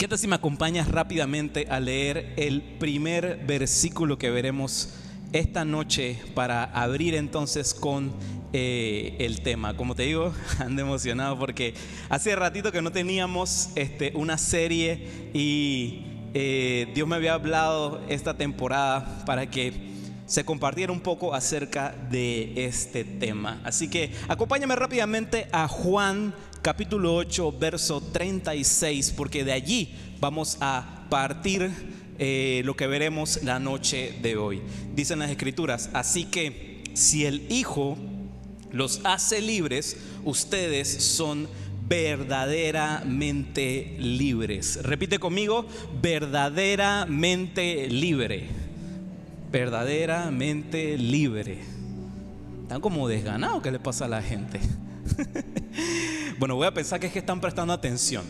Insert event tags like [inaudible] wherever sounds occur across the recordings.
¿Qué tal si me acompañas rápidamente a leer el primer versículo que veremos esta noche para abrir entonces con eh, el tema? Como te digo, [laughs] ando emocionado porque hace ratito que no teníamos este, una serie y eh, Dios me había hablado esta temporada para que se compartiera un poco acerca de este tema. Así que acompáñame rápidamente a Juan capítulo 8, verso 36, porque de allí vamos a partir eh, lo que veremos la noche de hoy. Dicen las escrituras, así que si el Hijo los hace libres, ustedes son verdaderamente libres. Repite conmigo, verdaderamente libre. Verdaderamente libre. Están como desganados, ¿qué le pasa a la gente? [laughs] bueno, voy a pensar que es que están prestando atención.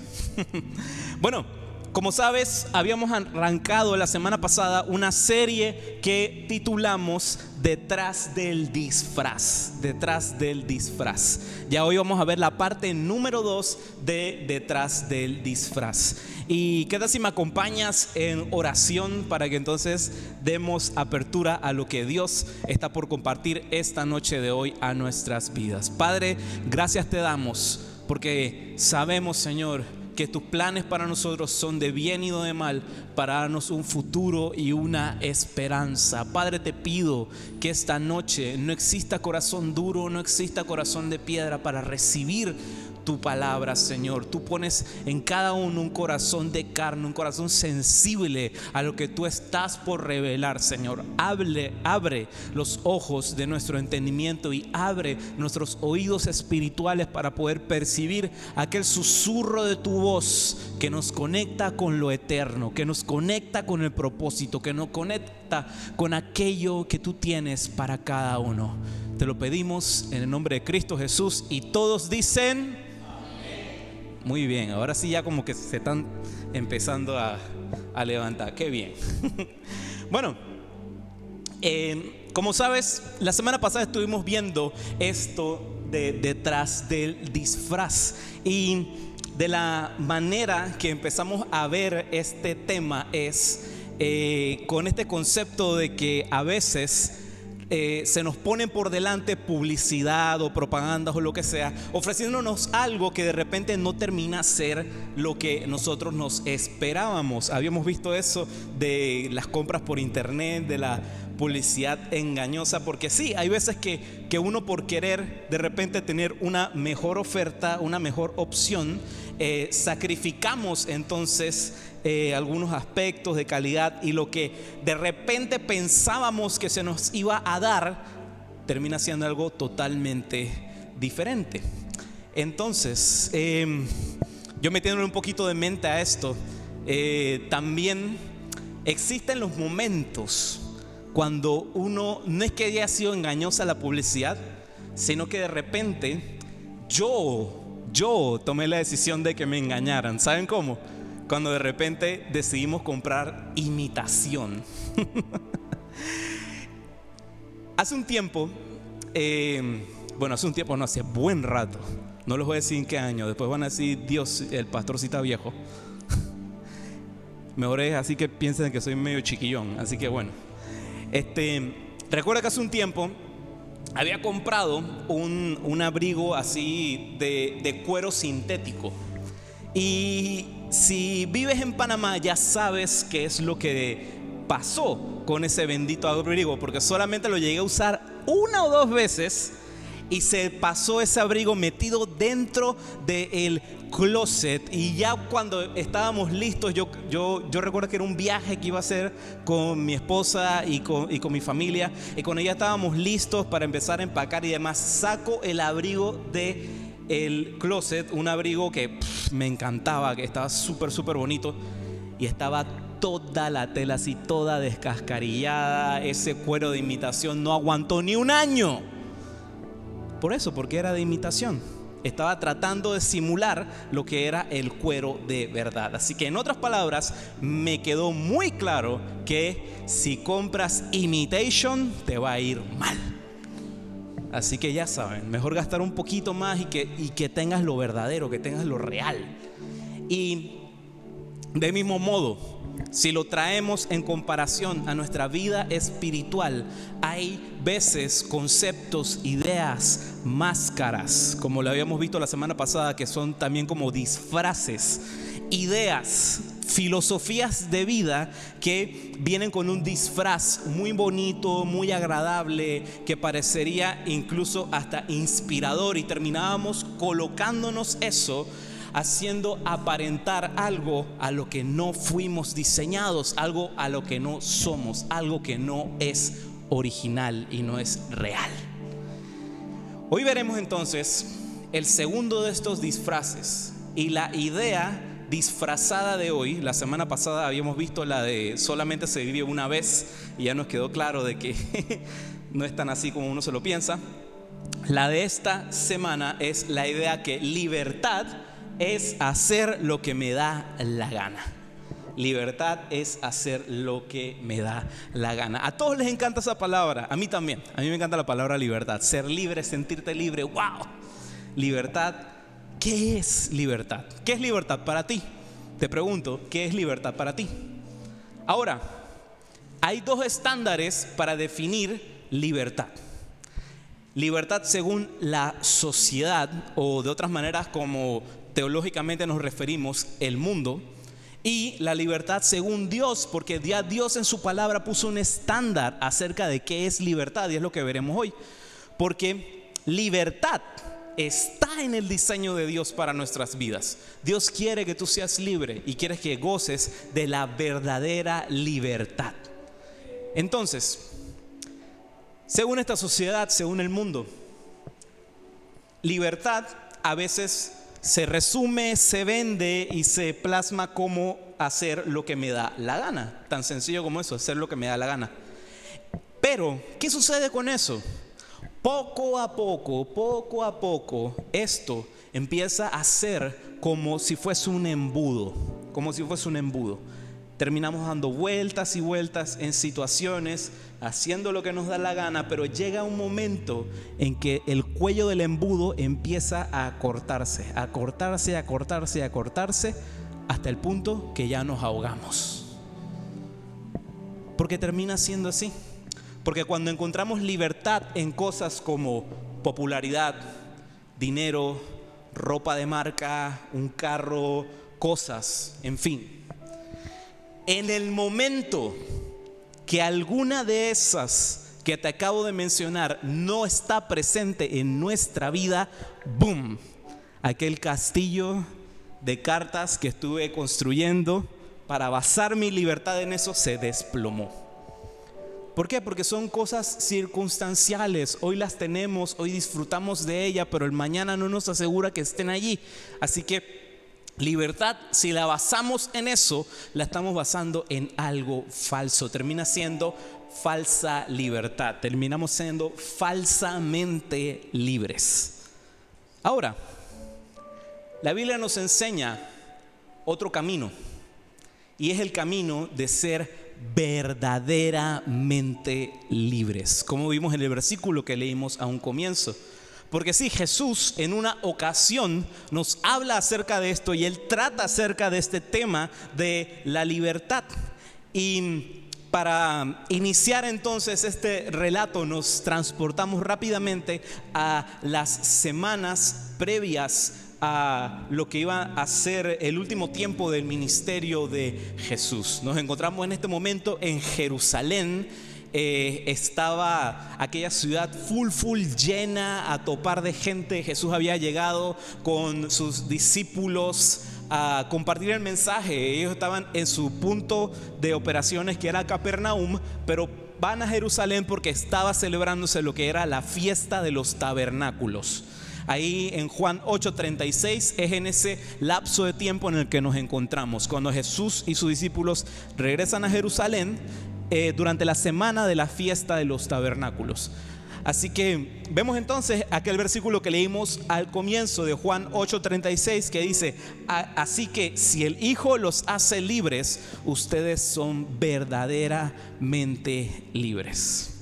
[laughs] bueno, como sabes, habíamos arrancado la semana pasada una serie que titulamos Detrás del disfraz, detrás del disfraz. Ya hoy vamos a ver la parte número 2 de Detrás del disfraz. Y qué si me acompañas en oración para que entonces demos apertura a lo que Dios está por compartir esta noche de hoy a nuestras vidas. Padre, gracias te damos porque sabemos, Señor, que tus planes para nosotros son de bien y no de mal, para darnos un futuro y una esperanza. Padre, te pido que esta noche no exista corazón duro, no exista corazón de piedra para recibir tu palabra, Señor. Tú pones en cada uno un corazón de carne, un corazón sensible a lo que tú estás por revelar, Señor. Hable, abre los ojos de nuestro entendimiento y abre nuestros oídos espirituales para poder percibir aquel susurro de tu voz que nos conecta con lo eterno, que nos conecta con el propósito, que nos conecta con aquello que tú tienes para cada uno. Te lo pedimos en el nombre de Cristo Jesús y todos dicen... Muy bien, ahora sí ya como que se están empezando a, levantar. Qué bien. [laughs] bueno, eh, como sabes, la semana pasada estuvimos viendo esto de detrás del disfraz y de la manera que empezamos a ver este tema es eh, con este concepto de que a veces eh, se nos ponen por delante publicidad o propaganda o lo que sea, ofreciéndonos algo que de repente no termina ser lo que nosotros nos esperábamos. Habíamos visto eso de las compras por internet, de la publicidad engañosa, porque sí, hay veces que, que uno por querer de repente tener una mejor oferta, una mejor opción, eh, sacrificamos entonces eh, algunos aspectos de calidad y lo que de repente pensábamos que se nos iba a dar termina siendo algo totalmente diferente. Entonces, em, yo metiéndole un poquito de mente a esto, eh, también existen los momentos cuando uno no es que haya sido engañosa la publicidad, sino que de repente yo, yo tomé la decisión de que me engañaran. ¿Saben cómo? cuando de repente decidimos comprar imitación. [laughs] hace un tiempo, eh, bueno, hace un tiempo, no, hace buen rato, no les voy a decir en qué año, después van a decir, Dios, el pastorcita viejo. [laughs] Mejor es así que piensen que soy medio chiquillón, así que bueno. Este, recuerda que hace un tiempo había comprado un, abrigo así de, de cuero sintético. Y si vives en Panamá ya sabes qué es lo que pasó con ese bendito abrigo, porque solamente lo llegué a usar una o dos veces y se pasó ese abrigo metido dentro del closet y ya cuando estábamos listos, yo, yo, yo recuerdo que era un viaje que iba a hacer con mi esposa y con, y con mi familia y cuando ya estábamos listos para empezar a empacar y demás, saco el abrigo de el closet, un abrigo que me encantaba, que estaba súper, súper bonito. Y estaba toda la tela así, toda descascarillada. Ese cuero de imitación no aguantó ni un año. Por eso, porque era de imitación. Estaba tratando de simular lo que era el cuero de verdad. Así que en otras palabras, me quedó muy claro que si compras imitation, te va a ir mal. Así que ya saben, mejor gastar un poquito más y que, y que tengas lo verdadero, que tengas lo real. Y De mismo modo, si lo traemos en comparación a nuestra vida espiritual, hay veces conceptos, ideas, máscaras, como lo habíamos visto la semana pasada, que son también como disfraces, ideas, filosofías de vida que vienen con un disfraz muy bonito, muy agradable, que parecería incluso hasta inspirador. Y terminábamos colocándonos eso haciendo aparentar algo a lo que no fuimos diseñados, algo a lo que no somos, algo que no es original y no es real. Hoy veremos entonces el segundo de estos disfraces y la idea disfrazada de hoy. La semana pasada habíamos visto la de solamente se vive una vez y ya nos quedó claro de que [laughs] no es tan así como uno se lo piensa. La de esta semana es la idea que libertad es hacer lo que me da la gana. Libertad es hacer lo que me da la gana. A todos les encanta esa palabra, a mí también. A mí me encanta la palabra libertad. Ser libre, sentirte libre, wow. Libertad, ¿qué es libertad? ¿Qué es libertad para ti? Te pregunto, ¿qué es libertad para ti? Ahora, hay dos estándares para definir libertad. Libertad según la sociedad o de otras maneras como teológicamente nos referimos el mundo, y la libertad según Dios, porque Dios en su palabra puso un estándar acerca de qué es libertad, y es lo que veremos hoy. Porque libertad está en el diseño de Dios para nuestras vidas. Dios quiere que tú seas libre y quiere que goces de la verdadera libertad. Entonces, según esta sociedad, según el mundo, libertad a veces se resume, se vende y se plasma como hacer lo que me da la gana. Tan sencillo como eso, hacer lo que me da la gana. Pero, ¿qué sucede con eso? Poco a poco, poco a poco, esto empieza a ser como si fuese un embudo, como si fuese un embudo terminamos dando vueltas y vueltas en situaciones, haciendo lo que nos da la gana, pero llega un momento en que el cuello del embudo empieza a cortarse, a cortarse, a cortarse, a cortarse, hasta el punto que ya nos ahogamos. Porque termina siendo así. Porque cuando encontramos libertad en cosas como popularidad, dinero, ropa de marca, un carro, cosas, en fin, en el momento que alguna de esas que te acabo de mencionar no está presente en nuestra vida, ¡boom! Aquel castillo de cartas que estuve construyendo para basar mi libertad en eso se desplomó. ¿Por qué? Porque son cosas circunstanciales. Hoy las tenemos, hoy disfrutamos de ella, pero el mañana no nos asegura que estén allí. Así que Libertad, si la basamos en eso, la estamos basando en algo falso. Termina siendo falsa libertad. Terminamos siendo falsamente libres. Ahora, la Biblia nos enseña otro camino. Y es el camino de ser verdaderamente libres. Como vimos en el versículo que leímos a un comienzo. Porque sí, Jesús en una ocasión nos habla acerca de esto y él trata acerca de este tema de la libertad. Y para iniciar entonces este relato nos transportamos rápidamente a las semanas previas a lo que iba a ser el último tiempo del ministerio de Jesús. Nos encontramos en este momento en Jerusalén eh, estaba aquella ciudad full, full llena a topar de gente. Jesús había llegado con sus discípulos a compartir el mensaje. Ellos estaban en su punto de operaciones que era Capernaum, pero van a Jerusalén porque estaba celebrándose lo que era la fiesta de los tabernáculos. Ahí en Juan 8:36 es en ese lapso de tiempo en el que nos encontramos. Cuando Jesús y sus discípulos regresan a Jerusalén, eh, durante la semana de la fiesta de los tabernáculos. Así que vemos entonces aquel versículo que leímos al comienzo de Juan 8:36 que dice, así que si el Hijo los hace libres, ustedes son verdaderamente libres.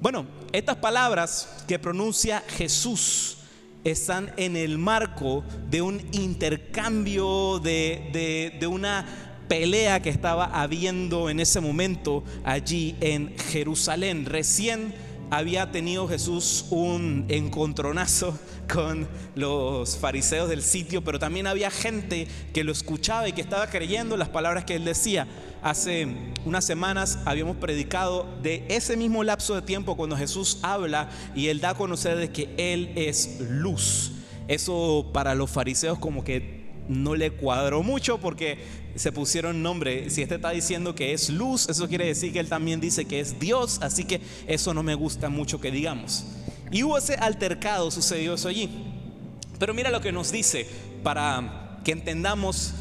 Bueno, estas palabras que pronuncia Jesús están en el marco de un intercambio, de, de una pelea que estaba habiendo en ese momento allí en Jerusalén. Recién había tenido Jesús un encontronazo [laughs] con los fariseos del sitio, pero también había gente que lo escuchaba y que estaba creyendo las palabras que él decía. Hace unas semanas habíamos predicado de ese mismo lapso de tiempo cuando Jesús habla y él da a conocer de que él es luz. Eso para los fariseos como que no le cuadró mucho porque se pusieron nombre. Si este está diciendo que es luz, eso quiere decir que él también dice que es Dios, así que eso no me gusta mucho que digamos. Y hubo ese altercado, sucedió eso allí. Pero mira lo que nos dice para que entendamos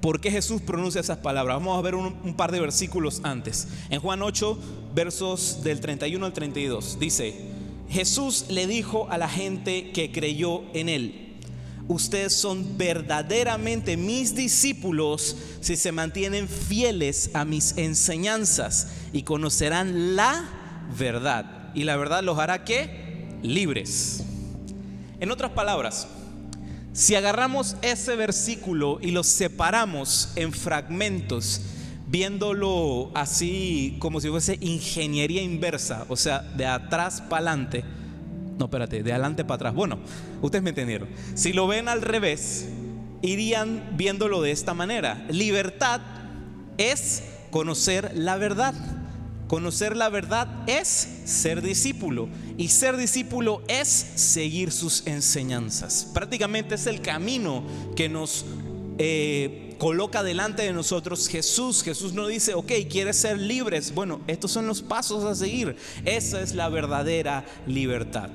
por qué Jesús pronuncia esas palabras. Vamos a ver un, par de versículos antes. En Juan 8, versos del 31 al 32, dice, Jesús le dijo a la gente que creyó en él, ustedes son verdaderamente mis discípulos si se mantienen fieles a mis enseñanzas y conocerán la verdad. Y la verdad los hará que libres. En otras palabras, si agarramos ese versículo y lo separamos en fragmentos, viéndolo así como si fuese ingeniería inversa, o sea, de atrás para adelante, no, espérate, de adelante para atrás. Bueno, ustedes me entendieron. Si lo ven al revés, irían viéndolo de esta manera. Libertad es conocer la verdad. Conocer la verdad es ser discípulo y ser discípulo es seguir sus enseñanzas. Prácticamente es el camino que nos eh, coloca delante de nosotros Jesús. Jesús no dice, ok, ¿quieres ser libres? Bueno, estos son los pasos a seguir. Esa es la verdadera libertad.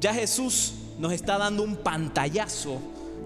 Ya Jesús nos está dando un pantallazo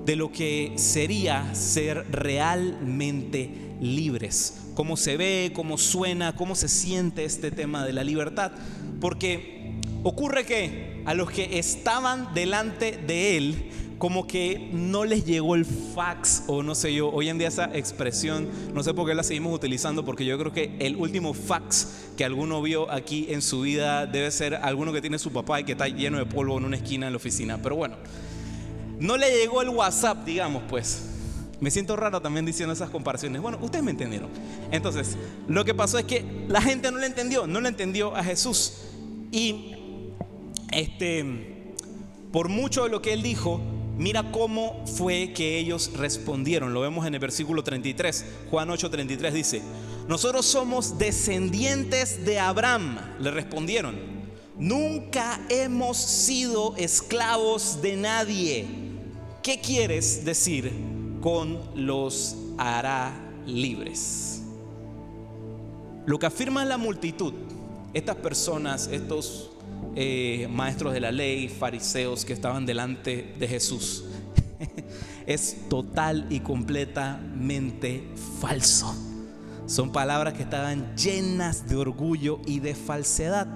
de lo que sería ser realmente libres. Cómo se ve, cómo suena, cómo se siente este tema de la libertad. Porque ocurre que a los que estaban delante de Él, como que no les llegó el fax o no sé yo, hoy en día esa expresión, no sé por qué la seguimos utilizando, porque yo creo que el último fax que alguno vio aquí en su vida debe ser alguno que tiene su papá y que está lleno de polvo en una esquina en la oficina. Pero bueno, no le llegó el WhatsApp, digamos pues. Me siento raro también diciendo esas comparaciones. Bueno, ustedes me entendieron. Entonces, lo que pasó es que la gente no le entendió, no le entendió a Jesús. Y este, por mucho de lo que él dijo, Mira cómo fue que ellos respondieron. Lo vemos en el versículo 33. Juan 8:33 dice, nosotros somos descendientes de Abraham. Le respondieron, nunca hemos sido esclavos de nadie. ¿Qué quieres decir con los hará libres? Lo que afirma la multitud, estas personas, estos eh, maestros de la ley, fariseos que estaban delante de Jesús. [laughs] es total y completamente falso. Son palabras que estaban llenas de orgullo y de falsedad.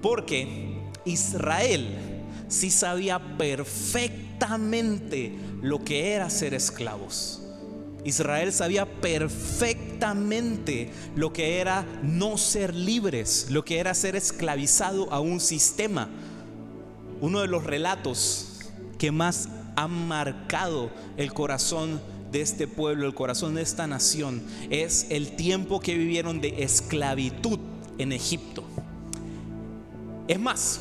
Porque Israel sí sabía perfectamente lo que era ser esclavos. Israel sabía perfectamente lo que era no ser libres, lo que era ser esclavizado a un sistema. Uno de los relatos que más ha marcado el corazón de este pueblo, el corazón de esta nación, es el tiempo que vivieron de esclavitud en Egipto. Es más,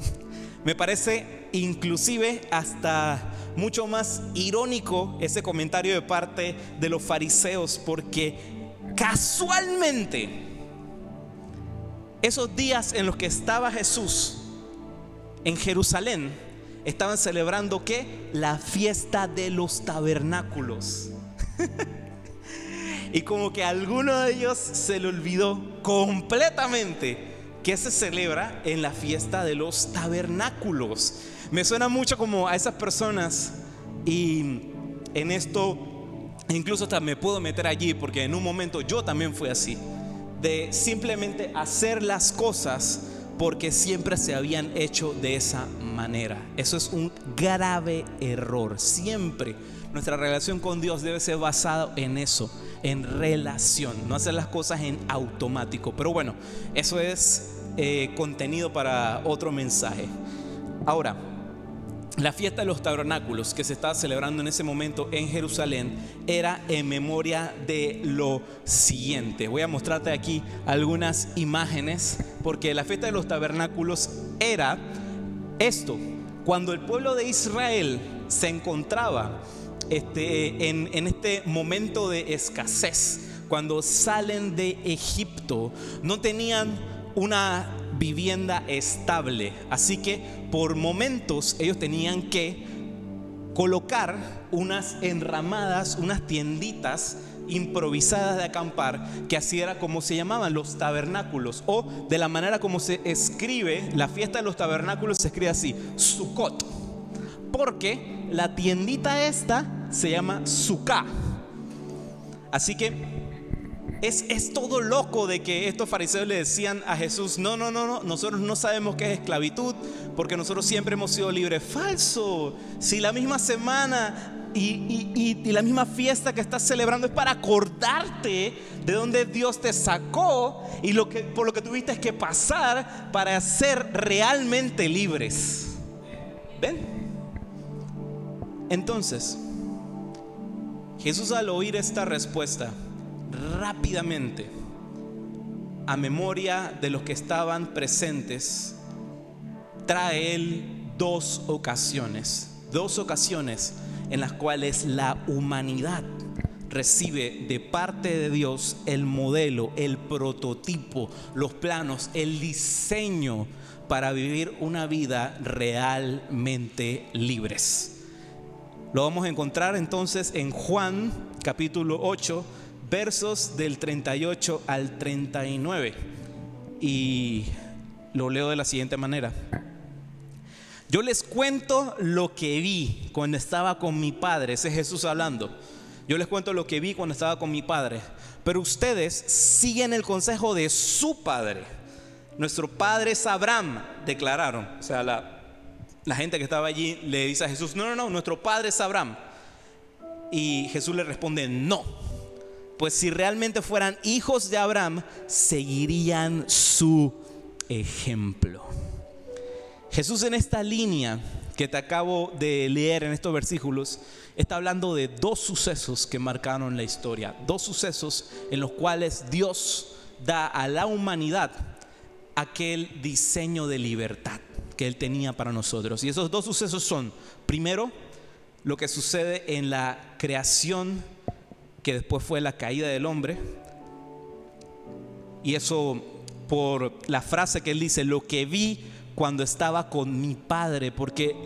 [laughs] me parece inclusive hasta mucho más irónico ese comentario de parte de los fariseos porque casualmente esos días en los que estaba Jesús en Jerusalén estaban celebrando la fiesta de los tabernáculos. [laughs] y como que alguno de ellos se le olvidó completamente que se celebra en la fiesta de los tabernáculos. Me suena mucho como a esas personas y en esto incluso hasta me puedo meter allí porque en un momento yo también fui así, de simplemente hacer las cosas porque siempre se habían hecho de esa manera. Eso es un grave error. Siempre nuestra relación con Dios debe ser basada en eso, en relación, no hacer las cosas en automático. Pero bueno, eso es eh, contenido para otro mensaje. Ahora, la fiesta de los tabernáculos que se estaba celebrando en ese momento en Jerusalén era en memoria de lo siguiente. Voy a mostrarte aquí algunas imágenes porque la fiesta de los tabernáculos era esto. Cuando el pueblo de Israel se encontraba este, en, en este momento de escasez, cuando salen de Egipto, no tenían una vivienda estable. Así que por momentos ellos tenían que colocar unas enramadas, unas tienditas improvisadas de acampar, que así era como se llamaban los tabernáculos, o de la manera como se escribe, la fiesta de los tabernáculos se escribe así, Sukkot, porque la tiendita esta se llama Sukkah. Así que es, todo loco de que estos fariseos le decían a Jesús, no, no, no, no, nosotros no sabemos qué es esclavitud, porque nosotros siempre hemos sido libres. Falso. Si la misma semana y, la misma fiesta que estás celebrando es para acordarte de donde Dios te sacó y lo que, por lo que tuviste que pasar para ser realmente libres. ¿Ven? Entonces, Jesús al oír esta respuesta, rápidamente a memoria de los que estaban presentes, trae él dos ocasiones, dos ocasiones en las cuales la humanidad recibe de parte de Dios el modelo, el prototipo, los planos, el diseño para vivir una vida realmente libres. Lo vamos a encontrar entonces en Juan capítulo 8, versos del 38 al 39. Y lo leo de la siguiente manera. Yo les cuento lo que vi cuando estaba con mi padre, ese es Jesús hablando. Yo les cuento lo que vi cuando estaba con mi padre, pero ustedes siguen el consejo de su padre. Nuestro padre es Abraham, declararon. O sea, la, la gente que estaba allí le dice a Jesús, no, no, no, nuestro padre es Abraham. Y Jesús le responde, no, pues si realmente fueran hijos de Abraham, seguirían su ejemplo. Jesús en esta línea que te acabo de leer en estos versículos, está hablando de dos sucesos que marcaron la historia, dos sucesos en los cuales Dios da a la humanidad aquel diseño de libertad que Él tenía para nosotros. Y esos dos sucesos son, primero, lo que sucede en la creación que después fue la caída del hombre. Y eso por la frase que él dice, lo que vi cuando estaba con mi padre, porque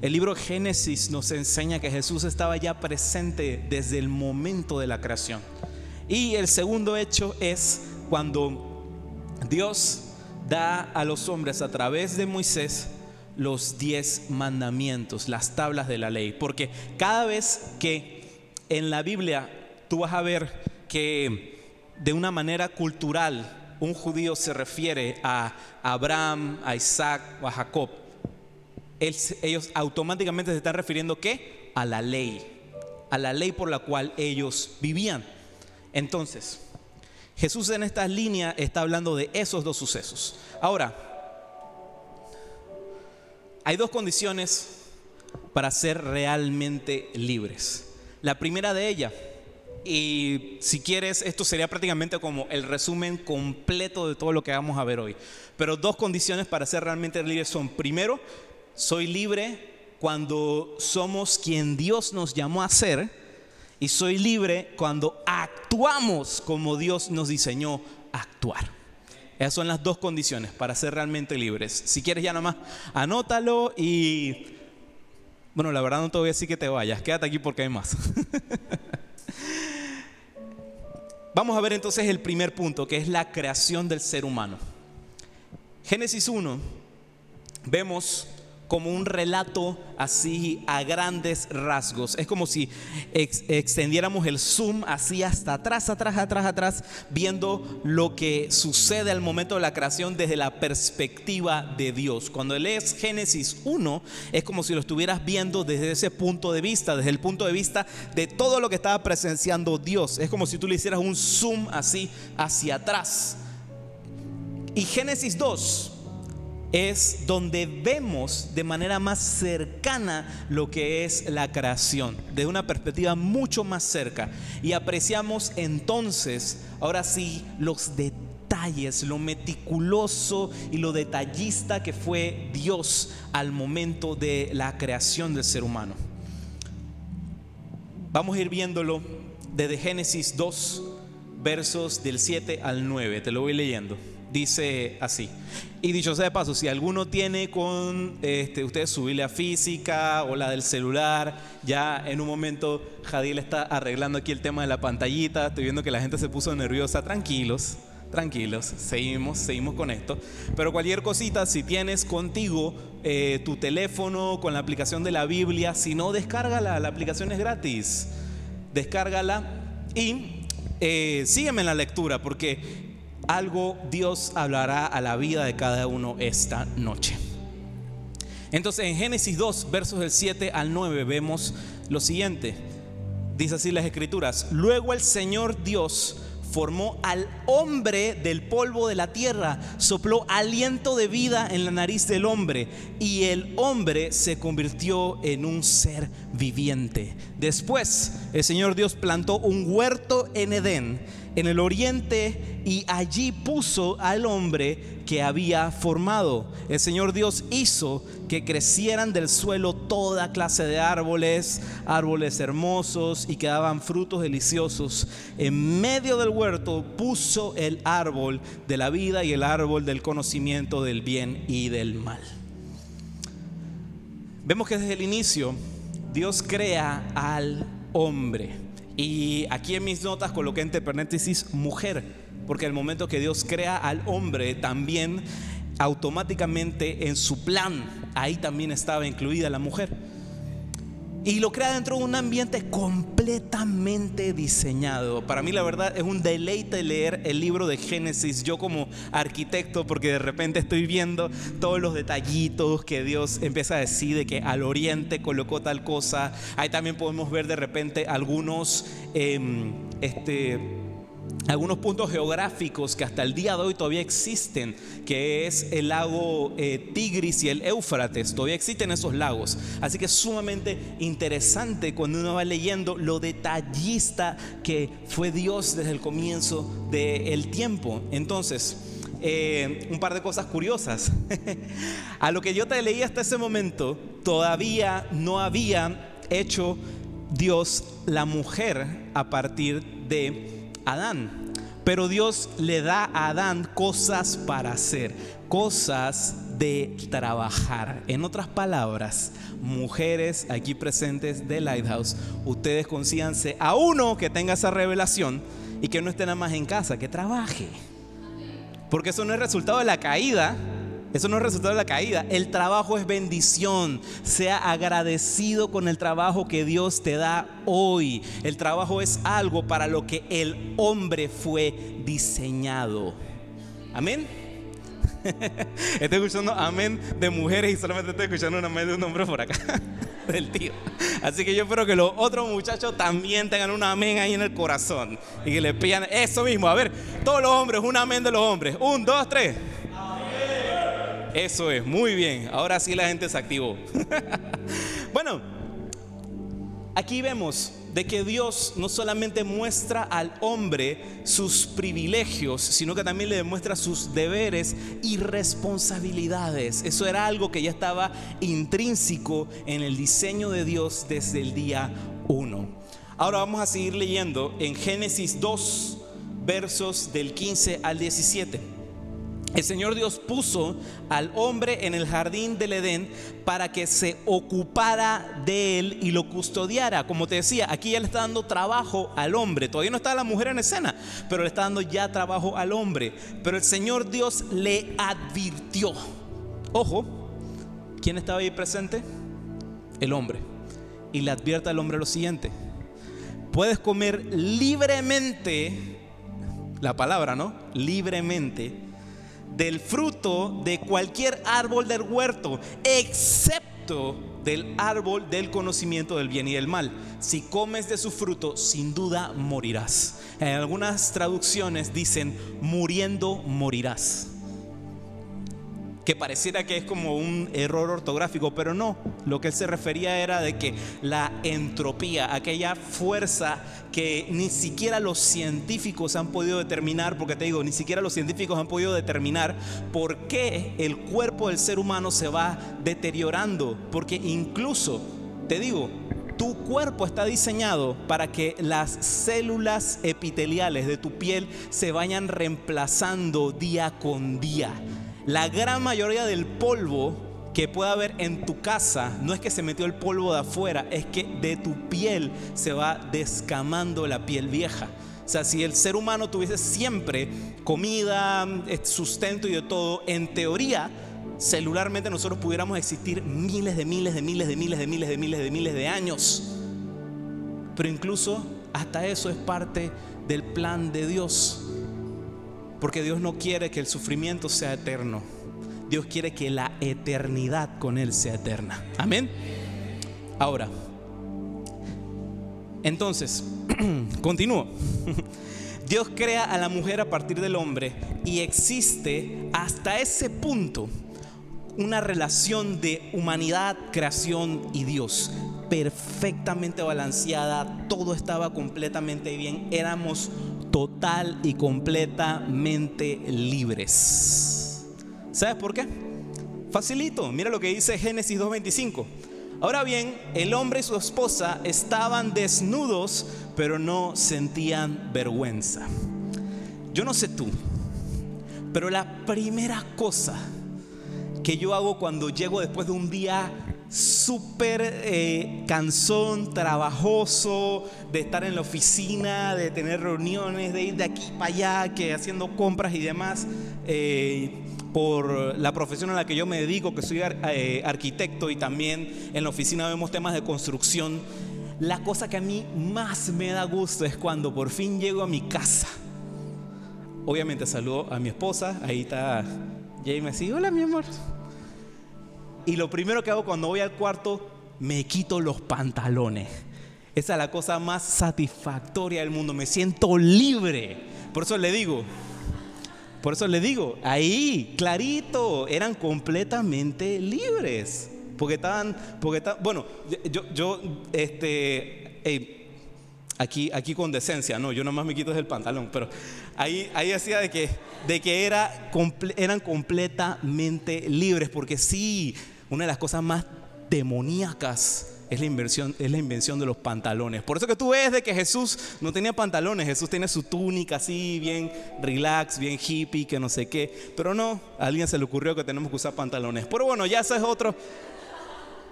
el libro Génesis nos enseña que Jesús estaba ya presente desde el momento de la creación. Y el segundo hecho es cuando Dios da a los hombres a través de Moisés los diez mandamientos, las tablas de la ley. Porque cada vez que en la Biblia tú vas a ver que de una manera cultural un judío se refiere a Abraham, a Isaac o a Jacob. Ellos automáticamente se están refiriendo ¿qué? A la ley, a la ley por la cual ellos vivían. Entonces, Jesús en esta línea está hablando de esos dos sucesos. Ahora, hay dos condiciones para ser realmente libres. La primera de ellas y si quieres, esto sería prácticamente como el resumen completo de todo lo que vamos a ver hoy. Pero dos condiciones para ser realmente libre son, primero, soy libre cuando somos quien Dios nos llamó a ser y soy libre cuando actuamos como Dios nos diseñó actuar. Esas son las dos condiciones para ser realmente libres. Si quieres ya nomás, anótalo y... Bueno, la verdad no te voy a decir que te vayas, quédate aquí porque hay más. [laughs] Vamos a ver entonces el primer punto, que es la creación del ser humano. Génesis 1, vemos como un relato así a grandes rasgos. Es como si extendiéramos el zoom así hasta atrás, atrás, atrás, atrás, viendo lo que sucede al momento de la creación desde la perspectiva de Dios. Cuando lees Génesis 1, es como si lo estuvieras viendo desde ese punto de vista, desde el punto de vista de todo lo que estaba presenciando Dios. Es como si tú le hicieras un zoom así hacia atrás. Y Génesis 2 es donde vemos de manera más cercana lo que es la creación, de una perspectiva mucho más cerca. Y apreciamos entonces, ahora sí, los detalles, lo meticuloso y lo detallista que fue Dios al momento de la creación del ser humano. Vamos a ir viéndolo desde Génesis 2, versos del 7 al 9. Te lo voy leyendo dice así. Y dicho sea de paso, si alguno tiene con este, ustedes su Biblia física o la del celular, ya en un momento Jadil está arreglando aquí el tema de la pantallita, estoy viendo que la gente se puso nerviosa, tranquilos, tranquilos, seguimos, seguimos con esto. Pero cualquier cosita, si tienes contigo eh, tu teléfono con la aplicación de la Biblia, si no, descárgala, la aplicación es gratis, descárgala y eh, sígueme en la lectura porque algo Dios hablará a la vida de cada uno esta noche. Entonces en Génesis 2, versos del 7 al 9 vemos lo siguiente. Dice así las escrituras. Luego el Señor Dios formó al hombre del polvo de la tierra, sopló aliento de vida en la nariz del hombre y el hombre se convirtió en un ser viviente. Después el Señor Dios plantó un huerto en Edén en el oriente y allí puso al hombre que había formado. El Señor Dios hizo que crecieran del suelo toda clase de árboles, árboles hermosos y que daban frutos deliciosos. En medio del huerto puso el árbol de la vida y el árbol del conocimiento del bien y del mal. Vemos que desde el inicio Dios crea al hombre. Y aquí en mis notas coloqué entre paréntesis mujer, porque el momento que Dios crea al hombre también automáticamente en su plan, ahí también estaba incluida la mujer. Y lo crea dentro de un ambiente completamente diseñado. Para mí la verdad es un deleite leer el libro de Génesis, yo como arquitecto, porque de repente estoy viendo todos los detallitos que Dios empieza a decir de que al oriente colocó tal cosa. Ahí también podemos ver de repente algunos... Em, este, algunos puntos geográficos que hasta el día de hoy todavía existen, que es el lago eh, Tigris y el Éufrates, todavía existen esos lagos. Así que es sumamente interesante cuando uno va leyendo lo detallista que fue Dios desde el comienzo del tiempo. Entonces, eh, un par de cosas curiosas. [laughs] A lo que yo te leí hasta ese momento, todavía no había hecho Dios la mujer a partir de Adán. Pero Dios le da a Adán cosas para hacer, cosas de trabajar. En otras palabras, mujeres aquí presentes de Lighthouse, ustedes consíganse a uno que tenga esa revelación y que no esté nada más en casa, que trabaje. Porque eso no es resultado de la caída, eso no es resultado de la caída. El trabajo es bendición. Sea agradecido con el trabajo que Dios te da hoy. El trabajo es algo para lo que el hombre fue diseñado. Amén. [laughs] Estoy escuchando amén de mujeres y solamente estoy escuchando un amén de un hombre por acá. [laughs] Del tío. Así que yo espero que los otros muchachos también tengan un amén ahí en el corazón. Y que le pidan eso mismo. A ver, todos los hombres, un amén de los hombres. Un, dos, tres. Eso es, muy bien. Ahora sí la gente se activó. [laughs] bueno, aquí vemos de que Dios no solamente muestra al hombre sus privilegios, sino que también le demuestra sus deberes y responsabilidades. Eso era algo que ya estaba intrínseco en el diseño de Dios desde el día 1. Ahora vamos a seguir leyendo en Génesis 2, versos del 15 al 17. El Señor Dios puso al hombre en el jardín del Edén para que se ocupara de él y lo custodiara. Como te decía, aquí le está dando trabajo al hombre. Todavía no está la mujer en escena, pero le está dando ya trabajo al hombre. Pero el Señor Dios le advirtió. Ojo, ¿quién estaba ahí presente? El hombre. Y le advierte al hombre lo siguiente. Puedes comer libremente, la palabra, ¿no? Libremente del fruto de cualquier árbol del huerto, excepto del árbol del conocimiento del bien y del mal. Si comes de su fruto, sin duda morirás. En algunas traducciones dicen, muriendo morirás. Que pareciera que es como un error ortográfico, pero no. Lo que él se refería era de que la entropía, aquella fuerza que ni siquiera los científicos han podido determinar, porque te digo, ni siquiera los científicos han podido determinar por qué el cuerpo del ser humano se va deteriorando, porque incluso, te digo, tu cuerpo está diseñado para que las células epiteliales de tu piel se vayan reemplazando día con día. La gran mayoría del polvo que pueda haber en tu casa no es que se metió el polvo de afuera, es que de tu piel se va descamando la piel vieja. O sea, si el ser humano tuviese siempre comida, eh, sustento y de todo, en teoría, celularmente nosotros pudiéramos existir miles de miles de miles de miles de miles de miles de miles de años. Pero incluso hasta eso es parte del plan de Dios. Porque Dios no quiere que el sufrimiento sea eterno. Dios quiere que la eternidad con Él sea eterna. Amén. Ahora, entonces, [clears throat] continúo. [laughs] Dios crea a la mujer a partir del hombre y existe hasta ese punto una relación de humanidad, creación y Dios perfectamente balanceada, todo estaba completamente bien, éramos total y completamente libres. ¿Sabes por qué? Facilito, mira lo que dice Génesis 2.25. Ahora bien, el hombre y su esposa estaban desnudos, pero no sentían vergüenza. Yo no sé tú, pero la primera cosa que yo hago cuando llego después de un día súper eh, cansón, trabajoso, de estar en la oficina, de tener reuniones, de ir de aquí para allá, que haciendo compras y demás, eh, por la profesión a la que yo me dedico, que soy eh, arquitecto y también en la oficina vemos temas de construcción. La cosa que a mí más me da gusto es cuando por fin llego a mi casa. Obviamente saludo a mi esposa, ahí está James y hola mi amor. Y lo primero que hago cuando voy al cuarto, me quito los pantalones. Esa es la cosa más satisfactoria del mundo. Me siento libre. Por eso le digo, por eso le digo, ahí, clarito, eran completamente libres. Porque estaban, porque estaban, bueno, yo, yo, este, aquí, aquí con decencia, no, yo nomás me quito el pantalón, pero ahí, ahí decía de que, de que era, eran completamente libres, porque sí, una de las cosas más demoníacas es la, inversión, es la invención de los pantalones. Por eso que tú ves de que Jesús no tenía pantalones, Jesús tiene su túnica así, bien relax, bien hippie, que no sé qué. Pero no, a alguien se le ocurrió que tenemos que usar pantalones. Pero bueno, ya eso es otro,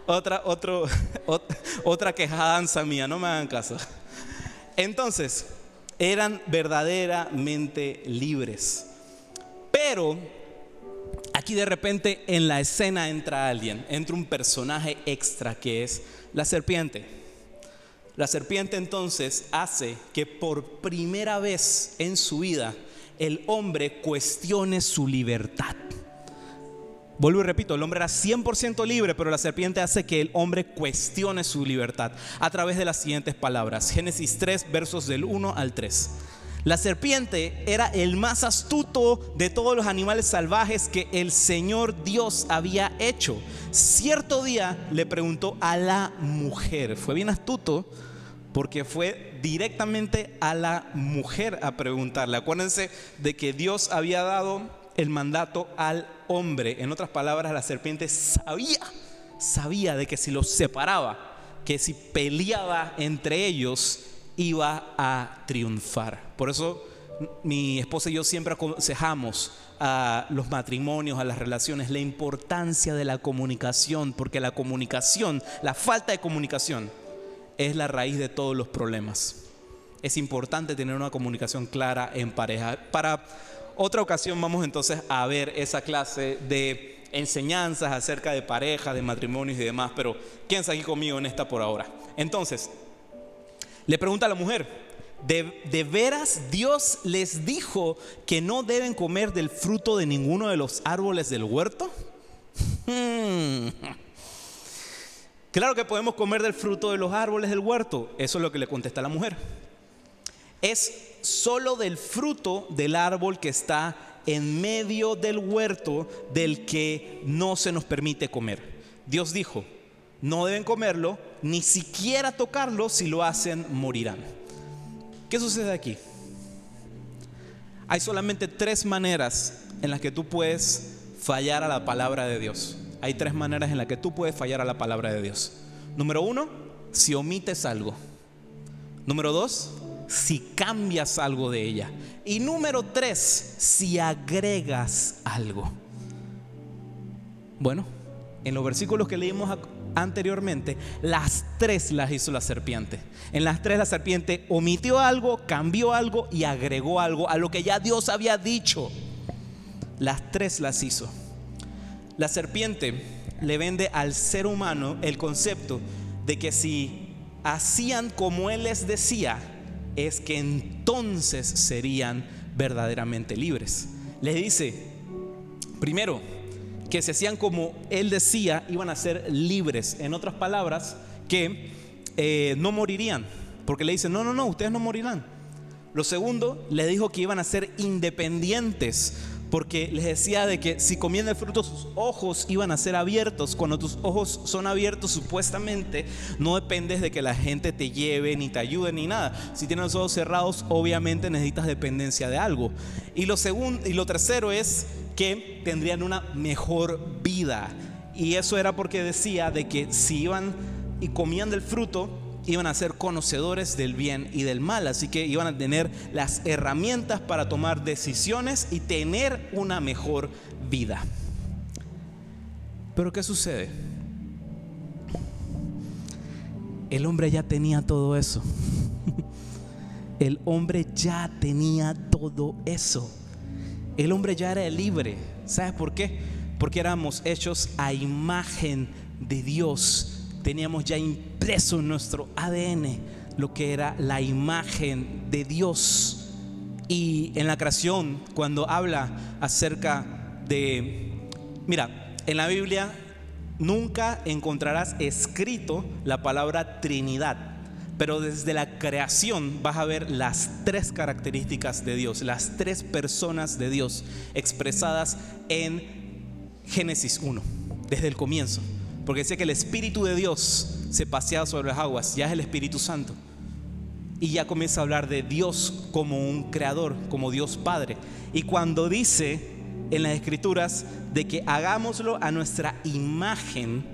otra, otro, [laughs] otra quejanza mía, no me hagan caso. Entonces, eran verdaderamente libres. Pero Aquí de repente en la escena entra alguien, entra un personaje extra que es la serpiente. La serpiente entonces hace que por primera vez en su vida el hombre cuestione su libertad. Vuelvo y repito, el hombre era 100% libre, pero la serpiente hace que el hombre cuestione su libertad a través de las siguientes palabras. Génesis 3, versos del 1 al 3. La serpiente era el más astuto de todos los animales salvajes que el Señor Dios había hecho. Cierto día le preguntó a la mujer, fue bien astuto porque fue directamente a la mujer a preguntarle. Acuérdense de que Dios había dado el mandato al hombre. En otras palabras, la serpiente sabía, sabía de que si los separaba, que si peleaba entre ellos, iba a triunfar. Por eso mi esposa y yo siempre aconsejamos a los matrimonios, a las relaciones, la importancia de la comunicación, porque la comunicación, la falta de comunicación, es la raíz de todos los problemas. Es importante tener una comunicación clara en pareja. Para otra ocasión vamos entonces a ver esa clase de enseñanzas acerca de pareja, de matrimonios y demás, pero quédense aquí conmigo en esta por ahora. Entonces, le pregunta a la mujer, ¿de, veras Dios les dijo que no deben comer del fruto de ninguno de los árboles del huerto? [laughs] Claro que podemos comer del fruto de los árboles del huerto. Eso es lo que le contesta la mujer. Es solo del fruto del árbol que está en medio del huerto del que no se nos permite comer. Dios dijo, no deben comerlo, ni siquiera tocarlo, si lo hacen morirán. ¿Qué sucede aquí? Hay solamente tres maneras en las que tú puedes fallar a la palabra de Dios. Hay tres maneras en las que tú puedes fallar a la palabra de Dios. Número uno, si omites algo. Número dos, si cambias algo de ella. Y número tres, si agregas algo. Bueno, en los versículos que leímos anteriormente, las tres las hizo la serpiente. En las tres la serpiente omitió algo, cambió algo y agregó algo a lo que ya Dios había dicho. Las tres las hizo. La serpiente le vende al ser humano el concepto de que si hacían como Él les decía, es que entonces serían verdaderamente libres. Le dice, primero, que se hacían como Él decía, iban a ser libres. En otras palabras, que eh, no morirían. Porque le dicen, no, no, no, ustedes no morirán. Lo segundo, le dijo que iban a ser independientes porque les decía de que si comían el fruto sus ojos iban a ser abiertos. Cuando tus ojos son abiertos supuestamente no dependes de que la gente te lleve ni te ayude ni nada. Si tienes los ojos cerrados obviamente necesitas dependencia de algo. Y lo segundo y lo tercero es que tendrían una mejor vida. Y eso era porque decía de que si iban y comían del fruto iban a ser conocedores del bien y del mal, así que iban a tener las herramientas para tomar decisiones y tener una mejor vida. Pero ¿qué sucede? El hombre ya tenía todo eso. [laughs] El hombre ya tenía todo eso. El hombre ya era libre. ¿Sabes por qué? Porque éramos hechos a imagen de Dios teníamos ya impreso en nuestro ADN lo que era la imagen de Dios. Y en la creación, cuando habla acerca de, mira, en la Biblia nunca encontrarás escrito la palabra Trinidad, pero desde la creación vas a ver las tres características de Dios, las tres personas de Dios expresadas en Génesis 1, desde el comienzo. Porque dice que el Espíritu de Dios se pasea sobre las aguas, ya es el Espíritu Santo. Y ya comienza a hablar de Dios como un creador, como Dios Padre. Y cuando dice en las Escrituras de que hagámoslo a nuestra imagen,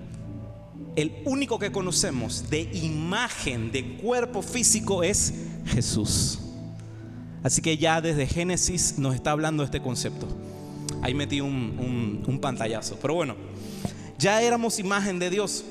el único que conocemos de imagen, de cuerpo físico es Jesús. Así que ya desde Génesis nos está hablando este concepto. Ahí metí un, un pantallazo. Pero bueno ya éramos imagen de Dios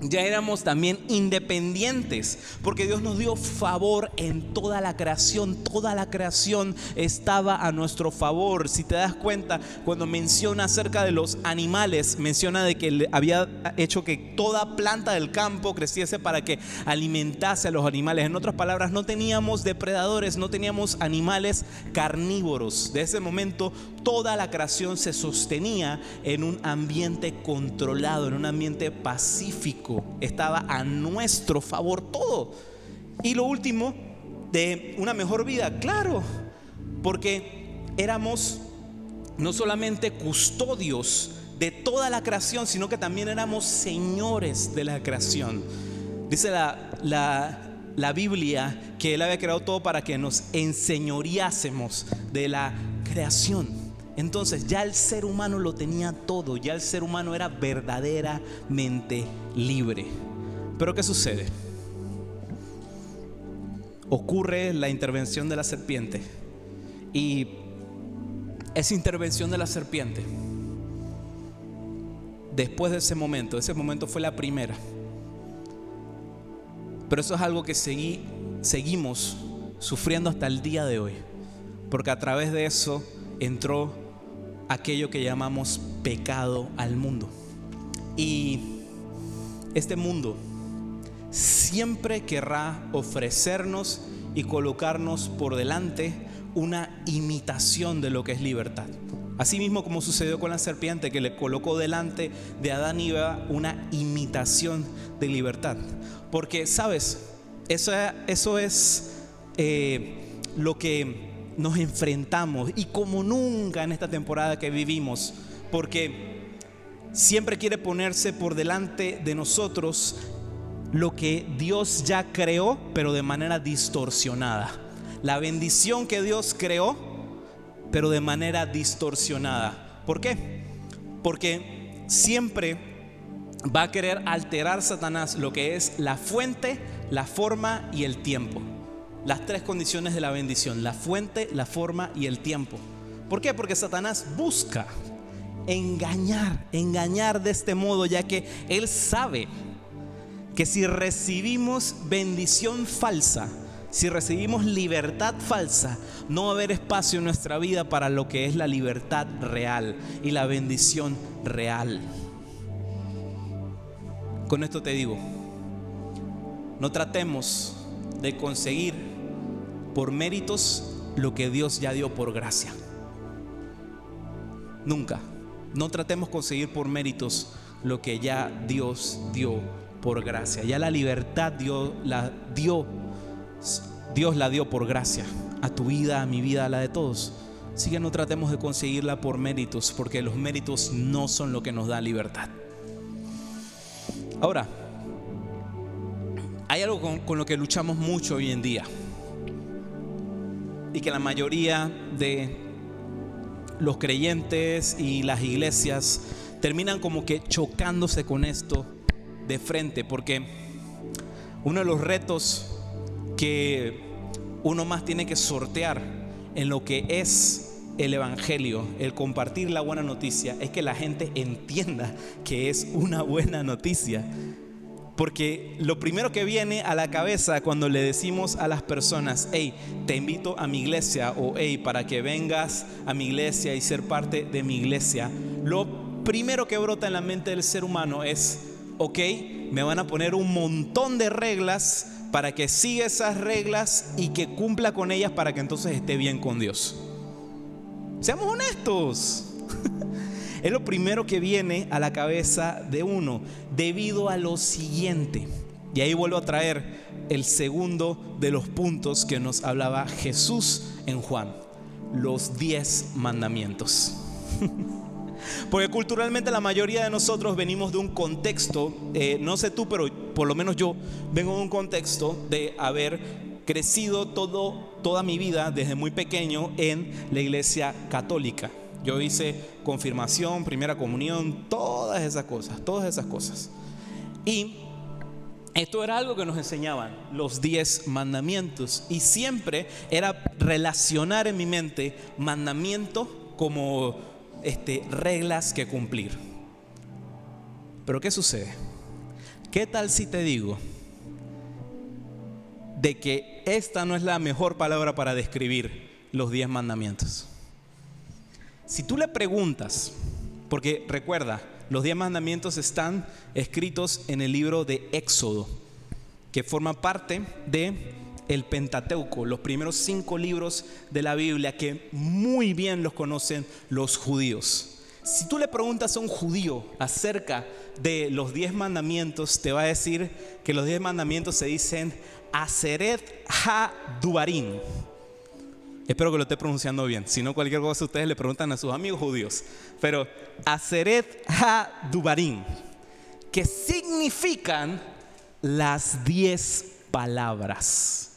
ya éramos también independientes, porque Dios nos dio favor en toda la creación, toda la creación estaba a nuestro favor. Si te das cuenta, cuando menciona acerca de los animales, menciona de que había hecho que toda planta del campo creciese para que alimentase a los animales. En otras palabras, no teníamos depredadores, no teníamos animales carnívoros. De ese momento, toda la creación se sostenía en un ambiente controlado, en un ambiente pacífico estaba a nuestro favor todo. Y lo último, de una mejor vida, claro, porque éramos no solamente custodios de toda la creación, sino que también éramos señores de la creación. Dice la, la, la Biblia que Él había creado todo para que nos enseñoreásemos de la creación. Entonces ya el ser humano lo tenía todo, ya el ser humano era verdaderamente libre. Pero ¿qué sucede? Ocurre la intervención de la serpiente y esa intervención de la serpiente, después de ese momento, ese momento fue la primera, pero eso es algo que seguimos sufriendo hasta el día de hoy, porque a través de eso entró aquello que llamamos pecado al mundo. Y este mundo siempre querrá ofrecernos y colocarnos por delante una imitación de lo que es libertad. Así mismo como sucedió con la serpiente que le colocó delante de Adán y Eva una imitación de libertad. Porque, ¿sabes? Eso, eso es eh, lo que nos enfrentamos y como nunca en esta temporada que vivimos, porque siempre quiere ponerse por delante de nosotros lo que Dios ya creó, pero de manera distorsionada. La bendición que Dios creó, pero de manera distorsionada. ¿Por qué? Porque siempre va a querer alterar Satanás lo que es la fuente, la forma y el tiempo. Las tres condiciones de la bendición, la fuente, la forma y el tiempo. ¿Por qué? Porque Satanás busca engañar, engañar de este modo, ya que él sabe que si recibimos bendición falsa, si recibimos libertad falsa, no va a haber espacio en nuestra vida para lo que es la libertad real y la bendición real. Con esto te digo, no tratemos de conseguir por méritos lo que Dios ya dio por gracia. Nunca. No tratemos conseguir por méritos lo que ya Dios dio por gracia. Ya la libertad Dios la dio. Dios la dio por gracia a tu vida, a mi vida, a la de todos. Así que no tratemos de conseguirla por méritos, porque los méritos no son lo que nos da libertad. Ahora, hay algo con, lo que luchamos mucho hoy en día y que la mayoría de los creyentes y las iglesias terminan como que chocándose con esto de frente, porque uno de los retos que uno más tiene que sortear en lo que es el Evangelio, el compartir la buena noticia, es que la gente entienda que es una buena noticia. Porque lo primero que viene a la cabeza cuando le decimos a las personas, hey, te invito a mi iglesia o hey, para que vengas a mi iglesia y ser parte de mi iglesia, lo primero que brota en la mente del ser humano es, ok, me van a poner un montón de reglas para que siga esas reglas y que cumpla con ellas para que entonces esté bien con Dios. Seamos honestos. Es lo primero que viene a la cabeza de uno, debido a lo siguiente. Y ahí vuelvo a traer el segundo de los puntos que nos hablaba Jesús en Juan, los diez mandamientos. [laughs] Porque culturalmente la mayoría de nosotros venimos de un contexto, eh, no sé tú, pero por lo menos yo vengo de un contexto de haber crecido todo, toda mi vida desde muy pequeño en la iglesia católica. Yo hice confirmación, primera comunión, todas esas cosas, todas esas cosas. Y esto era algo que nos enseñaban, los diez mandamientos. Y siempre era relacionar en mi mente mandamiento como este, reglas que cumplir. Pero ¿qué sucede? ¿Qué tal si te digo de que esta no es la mejor palabra para describir los diez mandamientos? Si tú le preguntas, porque recuerda, los diez mandamientos están escritos en el libro de Éxodo, que forma parte de el Pentateuco, los primeros cinco libros de la Biblia que muy bien los conocen los judíos. Si tú le preguntas a un judío acerca de los diez mandamientos, te va a decir que los diez mandamientos se dicen Aseret ha-Dubarim. Espero que lo esté pronunciando bien. Si no, cualquier cosa ustedes le preguntan a sus amigos judíos. Pero Aseret ha-Dubarim, que significan las diez palabras.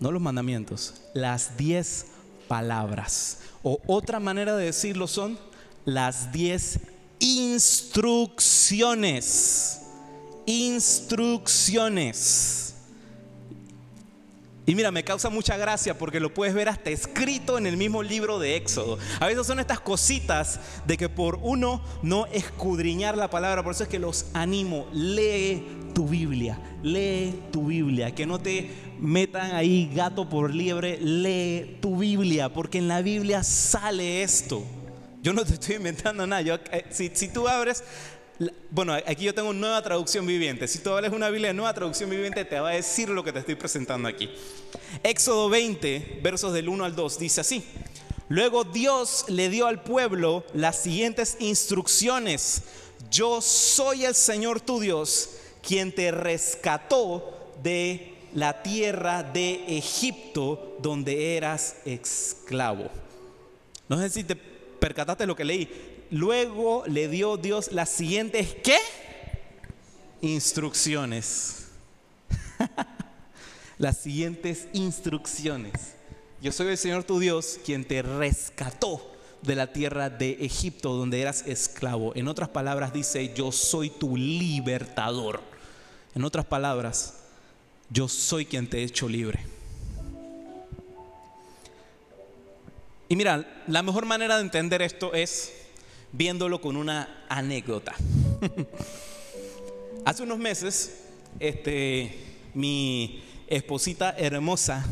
No los mandamientos, las diez palabras. O otra manera de decirlo son las diez instrucciones. Instrucciones. Y mira, me causa mucha gracia porque lo puedes ver hasta escrito en el mismo libro de Éxodo. A veces son estas cositas de que por uno no escudriñar la palabra, por eso es que los animo, lee tu Biblia, lee tu Biblia, que no te metan ahí gato por liebre, lee tu Biblia, porque en la Biblia sale esto. Yo no te estoy inventando nada. Eh, si, si tú abres bueno, aquí yo tengo una nueva traducción viviente. Si tú hablas una Biblia nueva traducción viviente, te va a decir lo que te estoy presentando aquí. Éxodo 20, versos del 1 al 2, dice así. Luego Dios le dio al pueblo las siguientes instrucciones. Yo soy el Señor tu Dios, quien te rescató de la tierra de Egipto donde eras esclavo. No sé si te percataste lo que leí. Luego le dio Dios las siguientes, ¿qué? Instrucciones. [laughs] las siguientes instrucciones. Yo soy el Señor tu Dios quien te rescató de la tierra de Egipto donde eras esclavo. En otras palabras dice, yo soy tu libertador. En otras palabras, yo soy quien te he hecho libre. Y mira, la mejor manera de entender esto es viéndolo con una anécdota. [laughs] Hace unos meses, este, mi esposita hermosa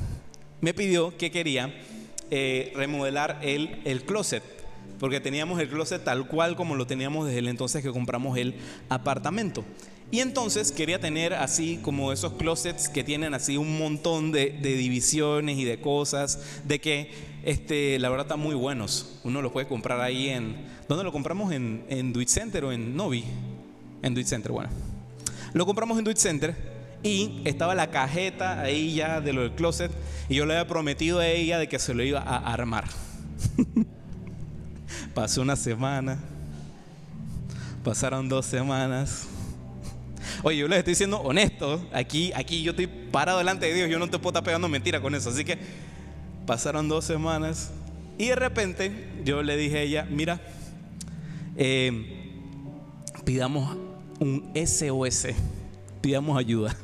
me pidió que quería eh, remodelar el, el closet, porque teníamos el closet tal cual como lo teníamos desde el entonces que compramos el apartamento. Y entonces quería tener así como esos closets que tienen así un montón de, divisiones y de cosas, de que este, la verdad están muy buenos. Uno los puede comprar ahí en... ¿Dónde lo compramos? ¿En, en Duit Center o en Novi? En Duit Center, bueno. Lo compramos en Duit Center y estaba la cajeta ahí ya de lo del closet y yo le había prometido a ella de que se lo iba a armar. [laughs] Pasó una semana, pasaron dos semanas. Oye, yo les estoy diciendo honesto, aquí, aquí yo estoy parado delante de Dios, yo no te puedo estar pegando mentira con eso. Así que pasaron dos semanas y de repente yo le dije a ella, mira, eh, pidamos un SOS pidamos ayuda.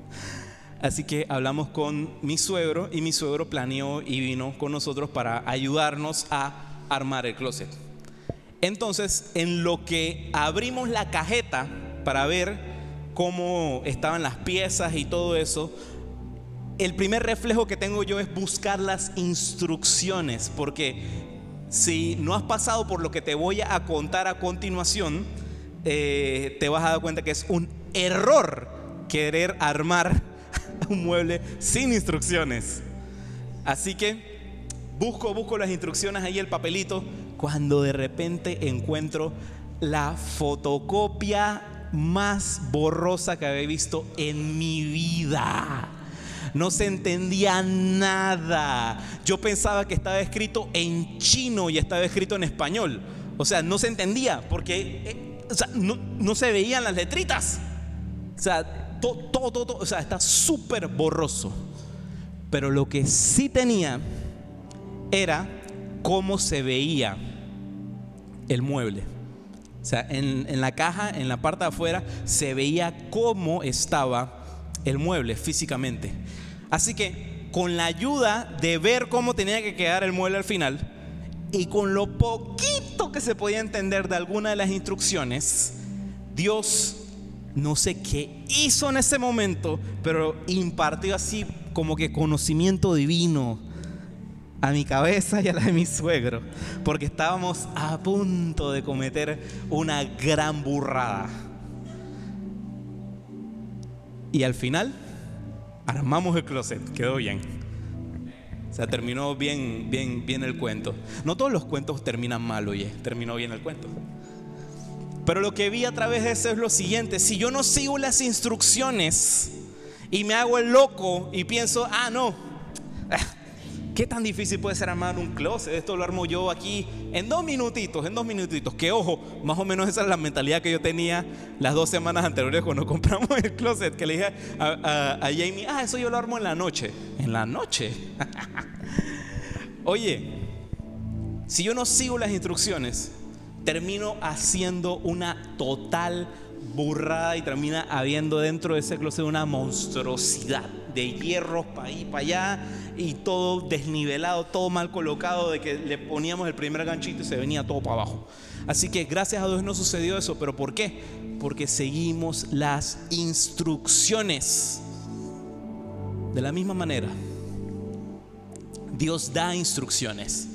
[laughs] Así que hablamos con mi suegro y mi suegro planeó y vino con nosotros para ayudarnos a armar el closet. Entonces, en lo que abrimos la cajeta para ver cómo estaban las piezas y todo eso, el primer reflejo que tengo yo es buscar las instrucciones, porque si no has pasado por lo que te voy a contar a continuación, eh, te vas a dar cuenta que es un error querer armar [laughs] un mueble sin instrucciones. Así que busco, busco las instrucciones ahí, el papelito, cuando de repente encuentro la fotocopia más borrosa que había visto en mi vida. No se entendía nada. Yo pensaba que estaba escrito en chino y estaba escrito en español. O sea, no se entendía porque eh, no, no se veían las letritas. O sea, todo, o sea, está súper borroso. Pero lo que sí tenía era cómo se veía el mueble. Sea, en, en, la caja, en la parte de afuera, se veía cómo estaba el mueble físicamente. Así que con la ayuda de ver cómo tenía que quedar el mueble al final y con lo poquito que se podía entender de alguna de las instrucciones, Dios no sé qué hizo en ese momento, pero impartió así como que conocimiento divino a mi cabeza y a la de mi suegro, porque estábamos a punto de cometer una gran burrada. Y al final armamos el closet, quedó bien. O sea, terminó bien, bien, bien el cuento. No todos los cuentos terminan mal, oye, terminó bien el cuento. Pero lo que vi a través de eso es lo siguiente, si yo no sigo las instrucciones y me hago el loco y pienso, ah, no, ¿qué tan difícil puede ser armar un closet? Esto lo armo yo aquí en dos minutitos, en dos minutitos. Que ojo, más o menos esa es la mentalidad que yo tenía las dos semanas anteriores cuando [laughs] compramos el closet, que le dije a, a Jamie, ah, eso yo lo armo en la noche. En la noche. [laughs] Oye, si yo no sigo las instrucciones, termino haciendo una total burrada y termina habiendo dentro de ese closet una monstruosidad de hierros para ahí, para allá y todo desnivelado, todo mal colocado de que le poníamos el primer ganchito y se venía todo para abajo. Así que gracias a Dios no sucedió eso, pero ¿por qué? Porque seguimos las instrucciones. De la misma manera, Dios da instrucciones.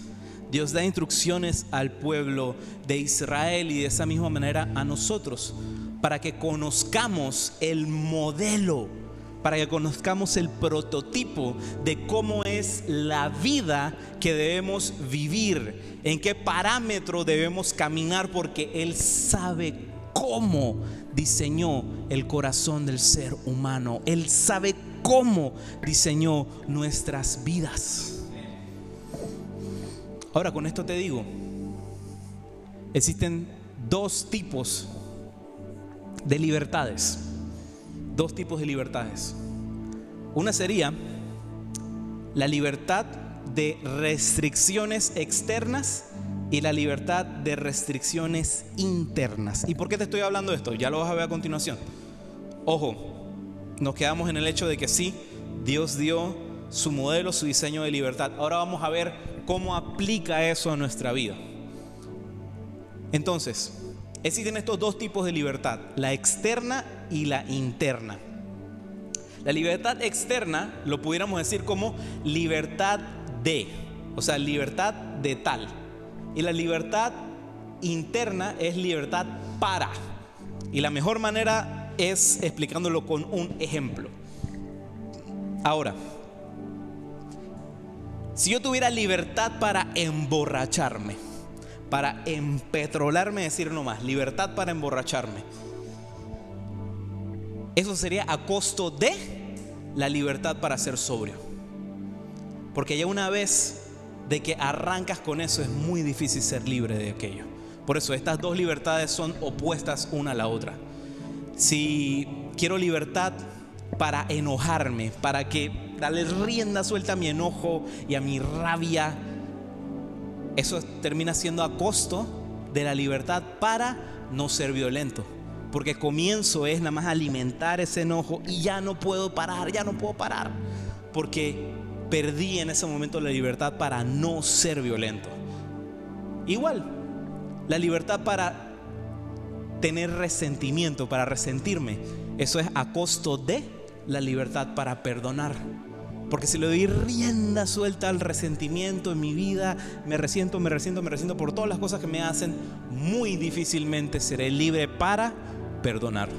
Dios da instrucciones al pueblo de Israel y de esa misma manera a nosotros, para que conozcamos el modelo, para que conozcamos el prototipo de cómo es la vida que debemos vivir, en qué parámetro debemos caminar, porque Él sabe cómo diseñó el corazón del ser humano. Él sabe cómo diseñó nuestras vidas. Ahora con esto te digo, existen dos tipos de libertades. Dos tipos de libertades. Una sería la libertad de restricciones externas y la libertad de restricciones internas. ¿Y por qué te estoy hablando de esto? Ya lo vas a ver a continuación. Ojo, nos quedamos en el hecho de que sí, Dios dio su modelo, su diseño de libertad. Ahora vamos a ver cómo aplica eso a nuestra vida. Entonces, existen estos dos tipos de libertad, la externa y la interna. La libertad externa lo pudiéramos decir como libertad de, o sea, libertad de tal. Y la libertad interna es libertad para. Y la mejor manera es explicándolo con un ejemplo. Ahora, si yo tuviera libertad para emborracharme, para empetrolarme, decir nomás, libertad para emborracharme, eso sería a costo de la libertad para ser sobrio. Porque ya una vez de que arrancas con eso es muy difícil ser libre de aquello. Por eso estas dos libertades son opuestas una a la otra. Si quiero libertad para enojarme, para que darle rienda suelta a mi enojo y a mi rabia, eso termina siendo a costo de la libertad para no ser violento. Porque comienzo es nada más alimentar ese enojo y ya no puedo parar, ya no puedo parar. Porque perdí en ese momento la libertad para no ser violento. Igual, la libertad para tener resentimiento, para resentirme, eso es a costo de la libertad para perdonar. Porque si le doy rienda suelta al resentimiento en mi vida, me resiento, me resiento, me resiento por todas las cosas que me hacen, muy difícilmente seré libre para perdonar.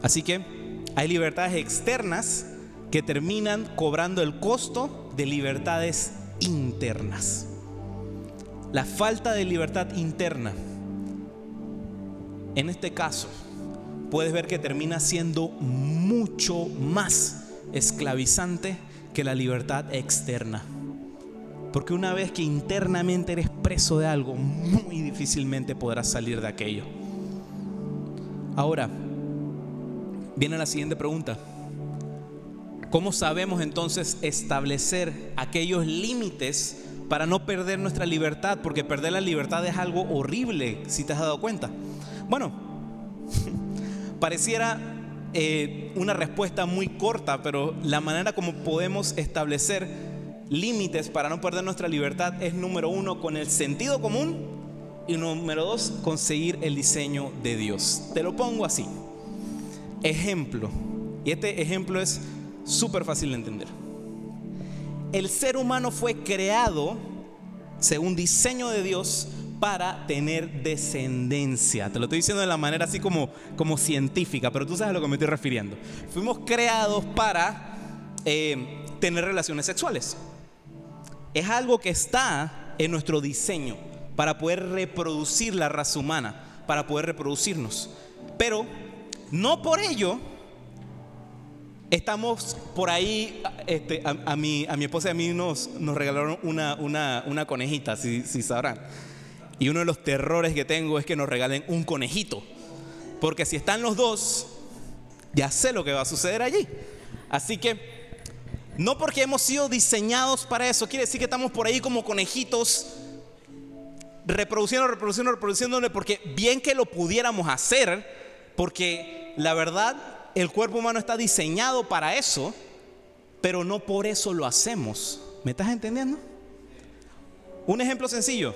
Así que hay libertades externas que terminan cobrando el costo de libertades internas. La falta de libertad interna, en este caso, puedes ver que termina siendo mucho más esclavizante que la libertad externa. Porque una vez que internamente eres preso de algo, muy difícilmente podrás salir de aquello. Ahora, viene la siguiente pregunta. ¿Cómo sabemos entonces establecer aquellos límites para no perder nuestra libertad? Porque perder la libertad es algo horrible, si te has dado cuenta. Bueno, [laughs] pareciera eh, una respuesta muy corta, pero la manera como podemos establecer límites para no perder nuestra libertad es número uno con el sentido común y número dos conseguir el diseño de Dios. Te lo pongo así. Ejemplo. Y este ejemplo es súper fácil de entender. El ser humano fue creado según diseño de Dios para tener descendencia. Te lo estoy diciendo de la manera así como, como científica, pero tú sabes a lo que me estoy refiriendo. Fuimos creados para eh, tener relaciones sexuales. Es algo que está en nuestro diseño para poder reproducir la raza humana, para poder reproducirnos. Pero no por ello Estamos por ahí, este, a, mi, a mi esposa y a mí nos, nos regalaron una, una, conejita, si, si, sabrán. Y uno de los terrores que tengo es que nos regalen un conejito. Porque si están los dos, ya sé lo que va a suceder allí. Así que, no porque hemos sido diseñados para eso, quiere decir que estamos por ahí como conejitos, reproduciendo, reproduciendo, reproduciéndole, porque bien que lo pudiéramos hacer, porque la verdad el cuerpo humano está diseñado para eso, pero no por eso lo hacemos. ¿Me estás entendiendo? Un ejemplo sencillo.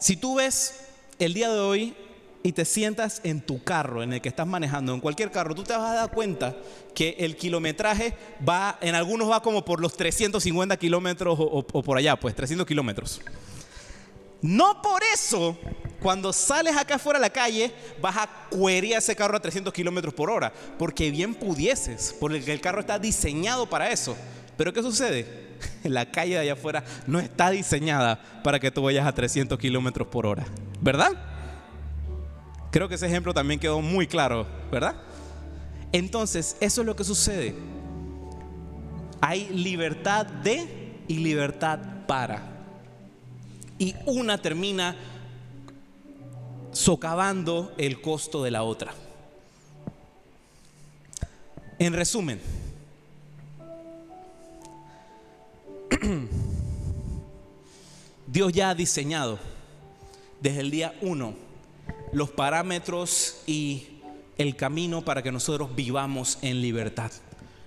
Si tú ves el día de hoy y te sientas en tu carro, en el que estás manejando, en cualquier carro, tú te vas a dar cuenta que el kilometraje va, en algunos va como por los 350 kilómetros o, por allá, pues 300 kilómetros. No por eso, cuando sales acá afuera a la calle, vas a cuerir ese carro a 300 kilómetros por hora, porque bien pudieses, porque el carro está diseñado para eso. Pero ¿qué sucede? [laughs] La calle de allá afuera no está diseñada para que tú vayas a 300 kilómetros por hora, ¿verdad? Creo que ese ejemplo también quedó muy claro, ¿verdad? Entonces, eso es lo que sucede. Hay libertad de y libertad para. Y una termina socavando el costo de la otra. En resumen, [clears throat] Dios ya ha diseñado desde el día uno los parámetros y el camino para que nosotros vivamos en libertad.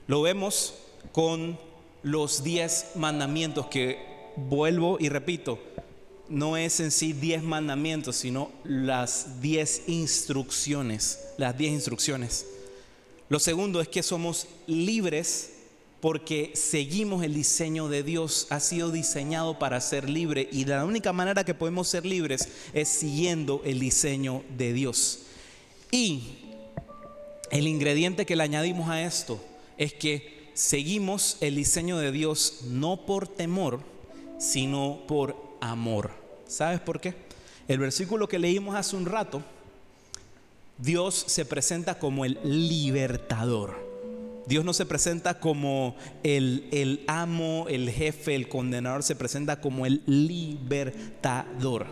Lo vemos con los diez mandamientos que vuelvo y repito, no es en sí diez mandamientos, sino las diez instrucciones, las diez instrucciones. Lo segundo es que somos libres porque seguimos el diseño de Dios, ha sido diseñado para ser libre y la única manera que podemos ser libres es siguiendo el diseño de Dios. Y el ingrediente que le añadimos a esto es que seguimos el diseño de Dios no por temor, sino por amor. ¿Sabes por qué? El versículo que leímos hace un rato, Dios se presenta como el libertador. Dios no se presenta como el, el, amo, el jefe, el condenador, se presenta como el libertador.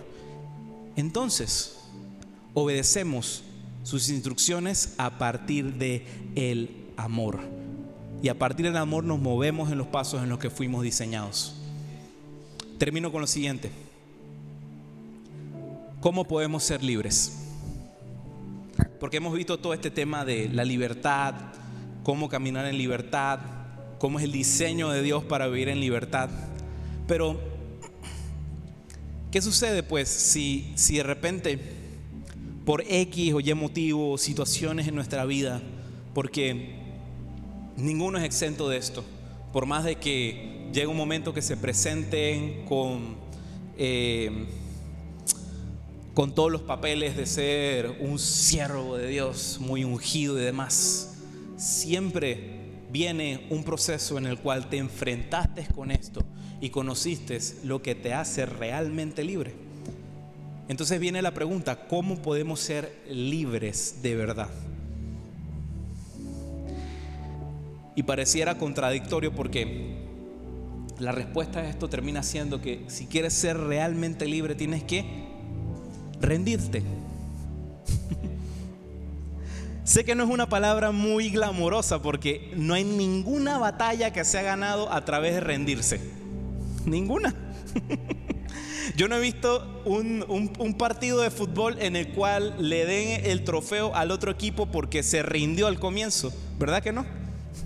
Entonces, obedecemos sus instrucciones a partir de el amor. Y a partir del amor nos movemos en los pasos en los que fuimos diseñados. Termino con lo siguiente. ¿Cómo podemos ser libres? Porque hemos visto todo este tema de la libertad, cómo caminar en libertad, cómo es el diseño de Dios para vivir en libertad. Pero, ¿qué sucede pues si, si de repente, por X o Y motivo, situaciones en nuestra vida, porque ninguno es exento de esto, por más de que llegue un momento que se presenten con... Eh, con todos los papeles de ser un siervo de Dios, muy ungido y demás siempre viene un proceso en el cual te enfrentaste con esto y conociste lo que te hace realmente libre. Entonces viene la pregunta, ¿cómo podemos ser libres de verdad? Y pareciera contradictorio porque la respuesta a esto termina siendo que si quieres ser realmente libre tienes que rendirte. [laughs] Sé que no es una palabra muy glamorosa porque no hay ninguna batalla que se ha ganado a través de rendirse. Ninguna. [laughs] Yo no he visto un, partido de fútbol en el cual le den el trofeo al otro equipo porque se rindió al comienzo. ¿Verdad que no?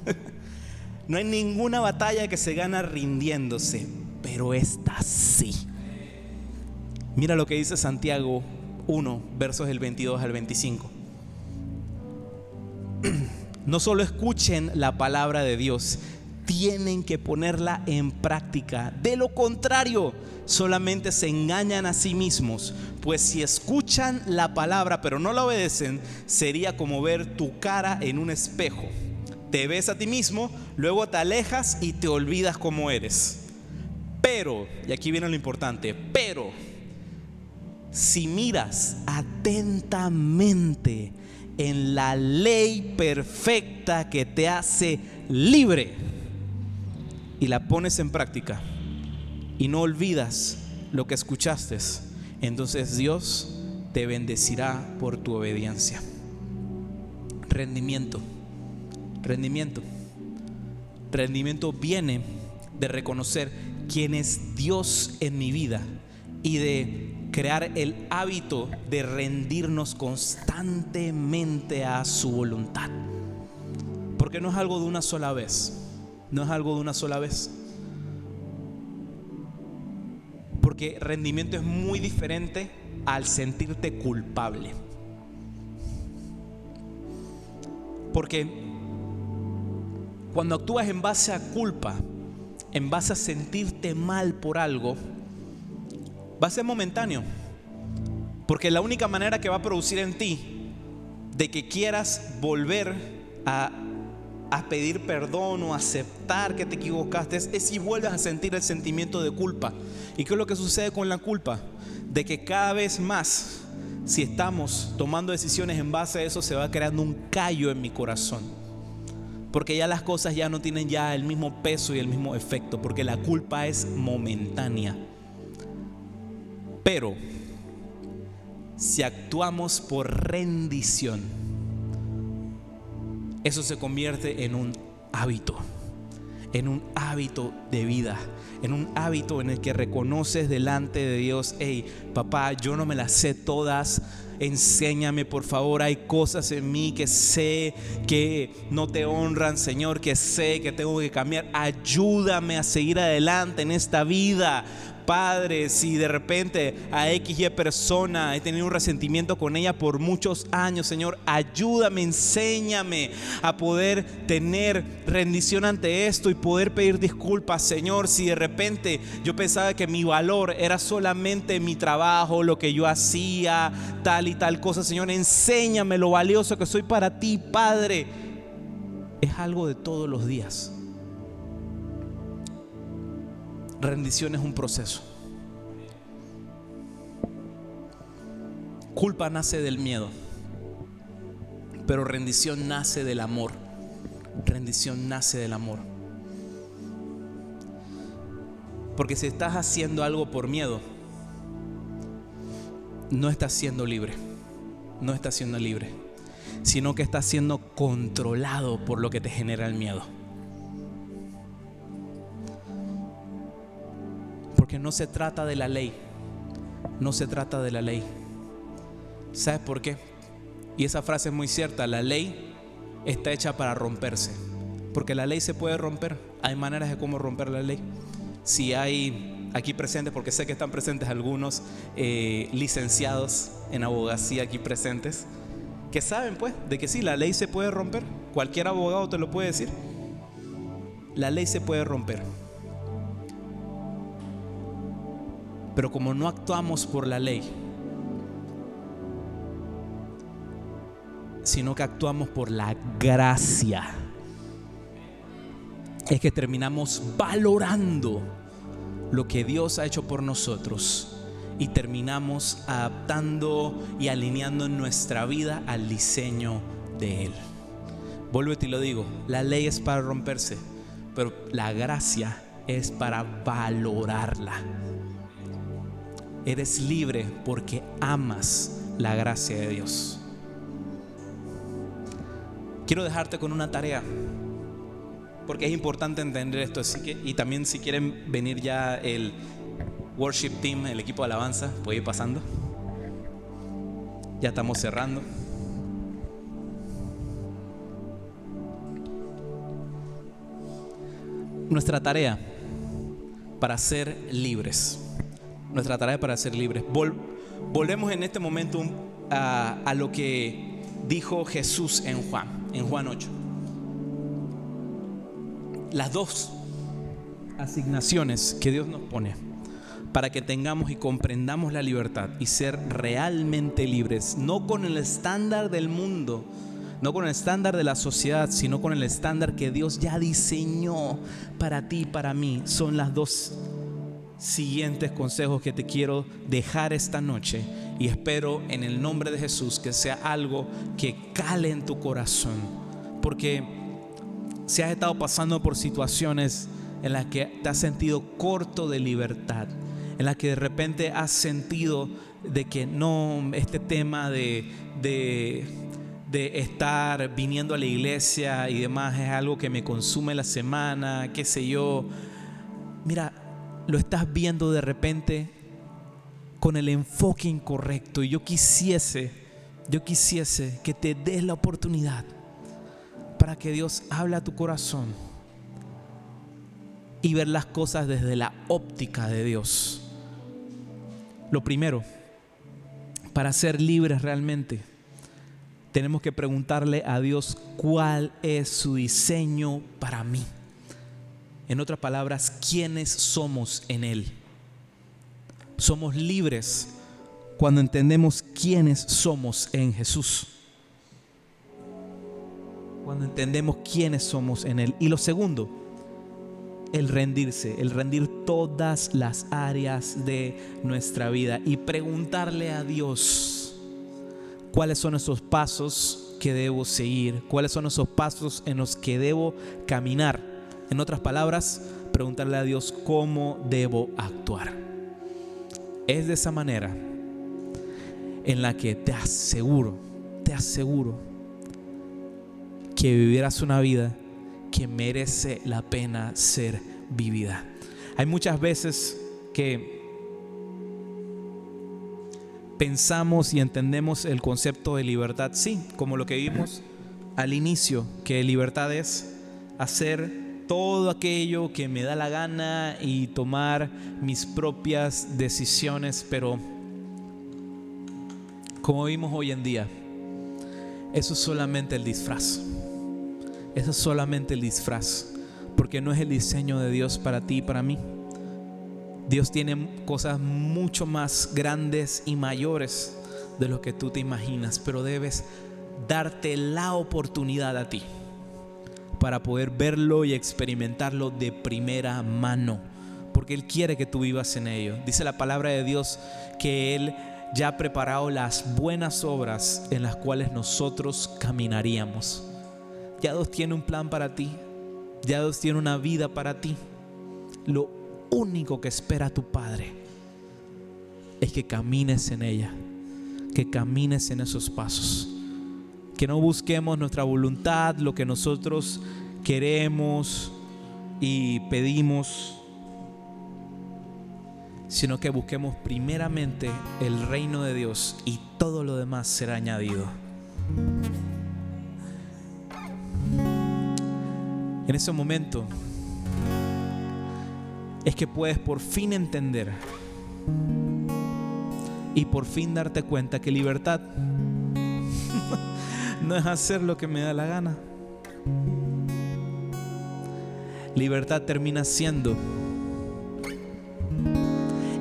[laughs] No hay ninguna batalla que se gana rindiéndose, pero esta sí. Mira lo que dice Santiago 1, versos del 22 al 25. No solo escuchen la palabra de Dios, tienen que ponerla en práctica. De lo contrario, solamente se engañan a sí mismos. Pues si escuchan la palabra pero no la obedecen, sería como ver tu cara en un espejo. Te ves a ti mismo, luego te alejas y te olvidas cómo eres. Pero, y aquí viene lo importante, pero si miras atentamente, en la ley perfecta que te hace libre y la pones en práctica y no olvidas lo que escuchaste, entonces Dios te bendecirá por tu obediencia. Rendimiento, rendimiento. Rendimiento viene de reconocer quién es Dios en mi vida y de crear el hábito de rendirnos constantemente a su voluntad. Porque no es algo de una sola vez. No es algo de una sola vez. Porque rendimiento es muy diferente al sentirte culpable. Porque cuando actúas en base a culpa, en base a sentirte mal por algo, va a ser momentáneo. Porque la única manera que va a producir en ti de que quieras volver a, pedir perdón o aceptar que te equivocaste es, si vuelves a sentir el sentimiento de culpa. ¿Y qué es lo que sucede con la culpa? De que cada vez más si estamos tomando decisiones en base a eso, se va creando un callo en mi corazón. Porque ya las cosas ya no tienen ya el mismo peso y el mismo efecto, porque la culpa es momentánea. Pero si actuamos por rendición, eso se convierte en un hábito, en un hábito de vida, en un hábito en el que reconoces delante de Dios, hey, papá, yo no me las sé todas, enséñame por favor, hay cosas en mí que sé que no te honran, Señor, que sé que tengo que cambiar, ayúdame a seguir adelante en esta vida. Padre, si de repente a X y persona he tenido un resentimiento con ella por muchos años, Señor, ayúdame, enséñame a poder tener rendición ante esto y poder pedir disculpas, Señor, si de repente yo pensaba que mi valor era solamente mi trabajo, lo que yo hacía, tal y tal cosa, Señor, enséñame lo valioso que soy para ti, Padre. Es algo de todos los días. Rendición es un proceso. Culpa nace del miedo, pero rendición nace del amor. Rendición nace del amor. Porque si estás haciendo algo por miedo, no estás siendo libre. No estás siendo libre. Sino que estás siendo controlado por lo que te genera el miedo. Porque no se trata de la ley. No se trata de la ley. ¿Sabes por qué? Y esa frase es muy cierta. La ley está hecha para romperse. Porque la ley se puede romper. Hay maneras de cómo romper la ley. Si hay aquí presentes, porque sé que están presentes algunos eh, licenciados en abogacía aquí presentes, que saben pues de que sí, la ley se puede romper. Cualquier abogado te lo puede decir. La ley se puede romper. Pero como no actuamos por la ley, sino que actuamos por la gracia, es que terminamos valorando lo que Dios ha hecho por nosotros y terminamos adaptando y alineando nuestra vida al diseño de Él. Vuelvo y te lo digo, la ley es para romperse, pero la gracia es para valorarla. Eres libre porque amas la gracia de Dios. Quiero dejarte con una tarea, porque es importante entender esto. Así que, y también si quieren venir ya el worship team, el equipo de alabanza, puede ir pasando. Ya estamos cerrando. Nuestra tarea para ser libres nuestra tarea para ser libres. volvemos en este momento a, lo que dijo Jesús en Juan, en Juan 8. Las dos asignaciones que Dios nos pone para que tengamos y comprendamos la libertad y ser realmente libres, no con el estándar del mundo, no con el estándar de la sociedad, sino con el estándar que Dios ya diseñó para ti y para mí, son las dos siguientes consejos que te quiero dejar esta noche y espero en el nombre de Jesús que sea algo que cale en tu corazón. Porque si has estado pasando por situaciones en las que te has sentido corto de libertad, en las que de repente has sentido de que no, este tema de, de, de estar viniendo a la iglesia y demás es algo que me consume la semana, qué sé yo. Mira, lo estás viendo de repente con el enfoque incorrecto y yo quisiese, yo quisiese que te des la oportunidad para que Dios hable a tu corazón y ver las cosas desde la óptica de Dios. Lo primero, para ser libres realmente, tenemos que preguntarle a Dios cuál es su diseño para mí. En otras palabras, ¿quiénes somos en Él? Somos libres cuando entendemos quiénes somos en Jesús. Cuando entendemos quiénes somos en Él. Y lo segundo, el rendirse, el rendir todas las áreas de nuestra vida y preguntarle a Dios, cuáles son esos pasos que debo seguir, cuáles son esos pasos en los que debo caminar. En otras palabras, preguntarle a Dios cómo debo actuar. Es de esa manera en la que te aseguro, te aseguro que vivirás una vida que merece la pena ser vivida. Hay muchas veces que pensamos y entendemos el concepto de libertad, sí, como lo que vimos al inicio, que libertad es hacer todo aquello que me da la gana y tomar mis propias decisiones, pero como vimos hoy en día, eso es solamente el disfraz. Eso es solamente el disfraz, porque no es el diseño de Dios para ti y para mí. Dios tiene cosas mucho más grandes y mayores de lo que tú te imaginas, pero debes darte la oportunidad a ti para poder verlo y experimentarlo de primera mano, porque Él quiere que tú vivas en ello. Dice la palabra de Dios que Él ya ha preparado las buenas obras en las cuales nosotros caminaríamos. Ya Dios tiene un plan para ti, ya Dios tiene una vida para ti. Lo único que espera tu Padre es que camines en ella, que camines en esos pasos, que no busquemos nuestra voluntad, lo que nosotros queremos y pedimos, sino que busquemos primeramente el reino de Dios y todo lo demás será añadido. En ese momento es que puedes por fin entender y por fin darte cuenta que libertad no es hacer lo que me da la gana. Libertad termina siendo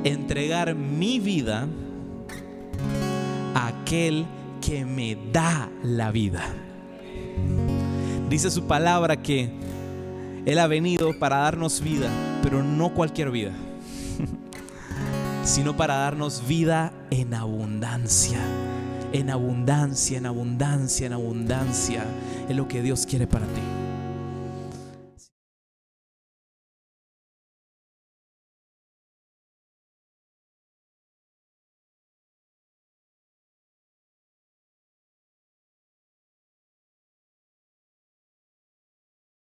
entregar mi vida a aquel que me da la vida. Dice su palabra que Él ha venido para darnos vida, pero no cualquier vida, [laughs] sino para darnos vida en abundancia. En abundancia, en abundancia, en abundancia. Es lo que Dios quiere para ti.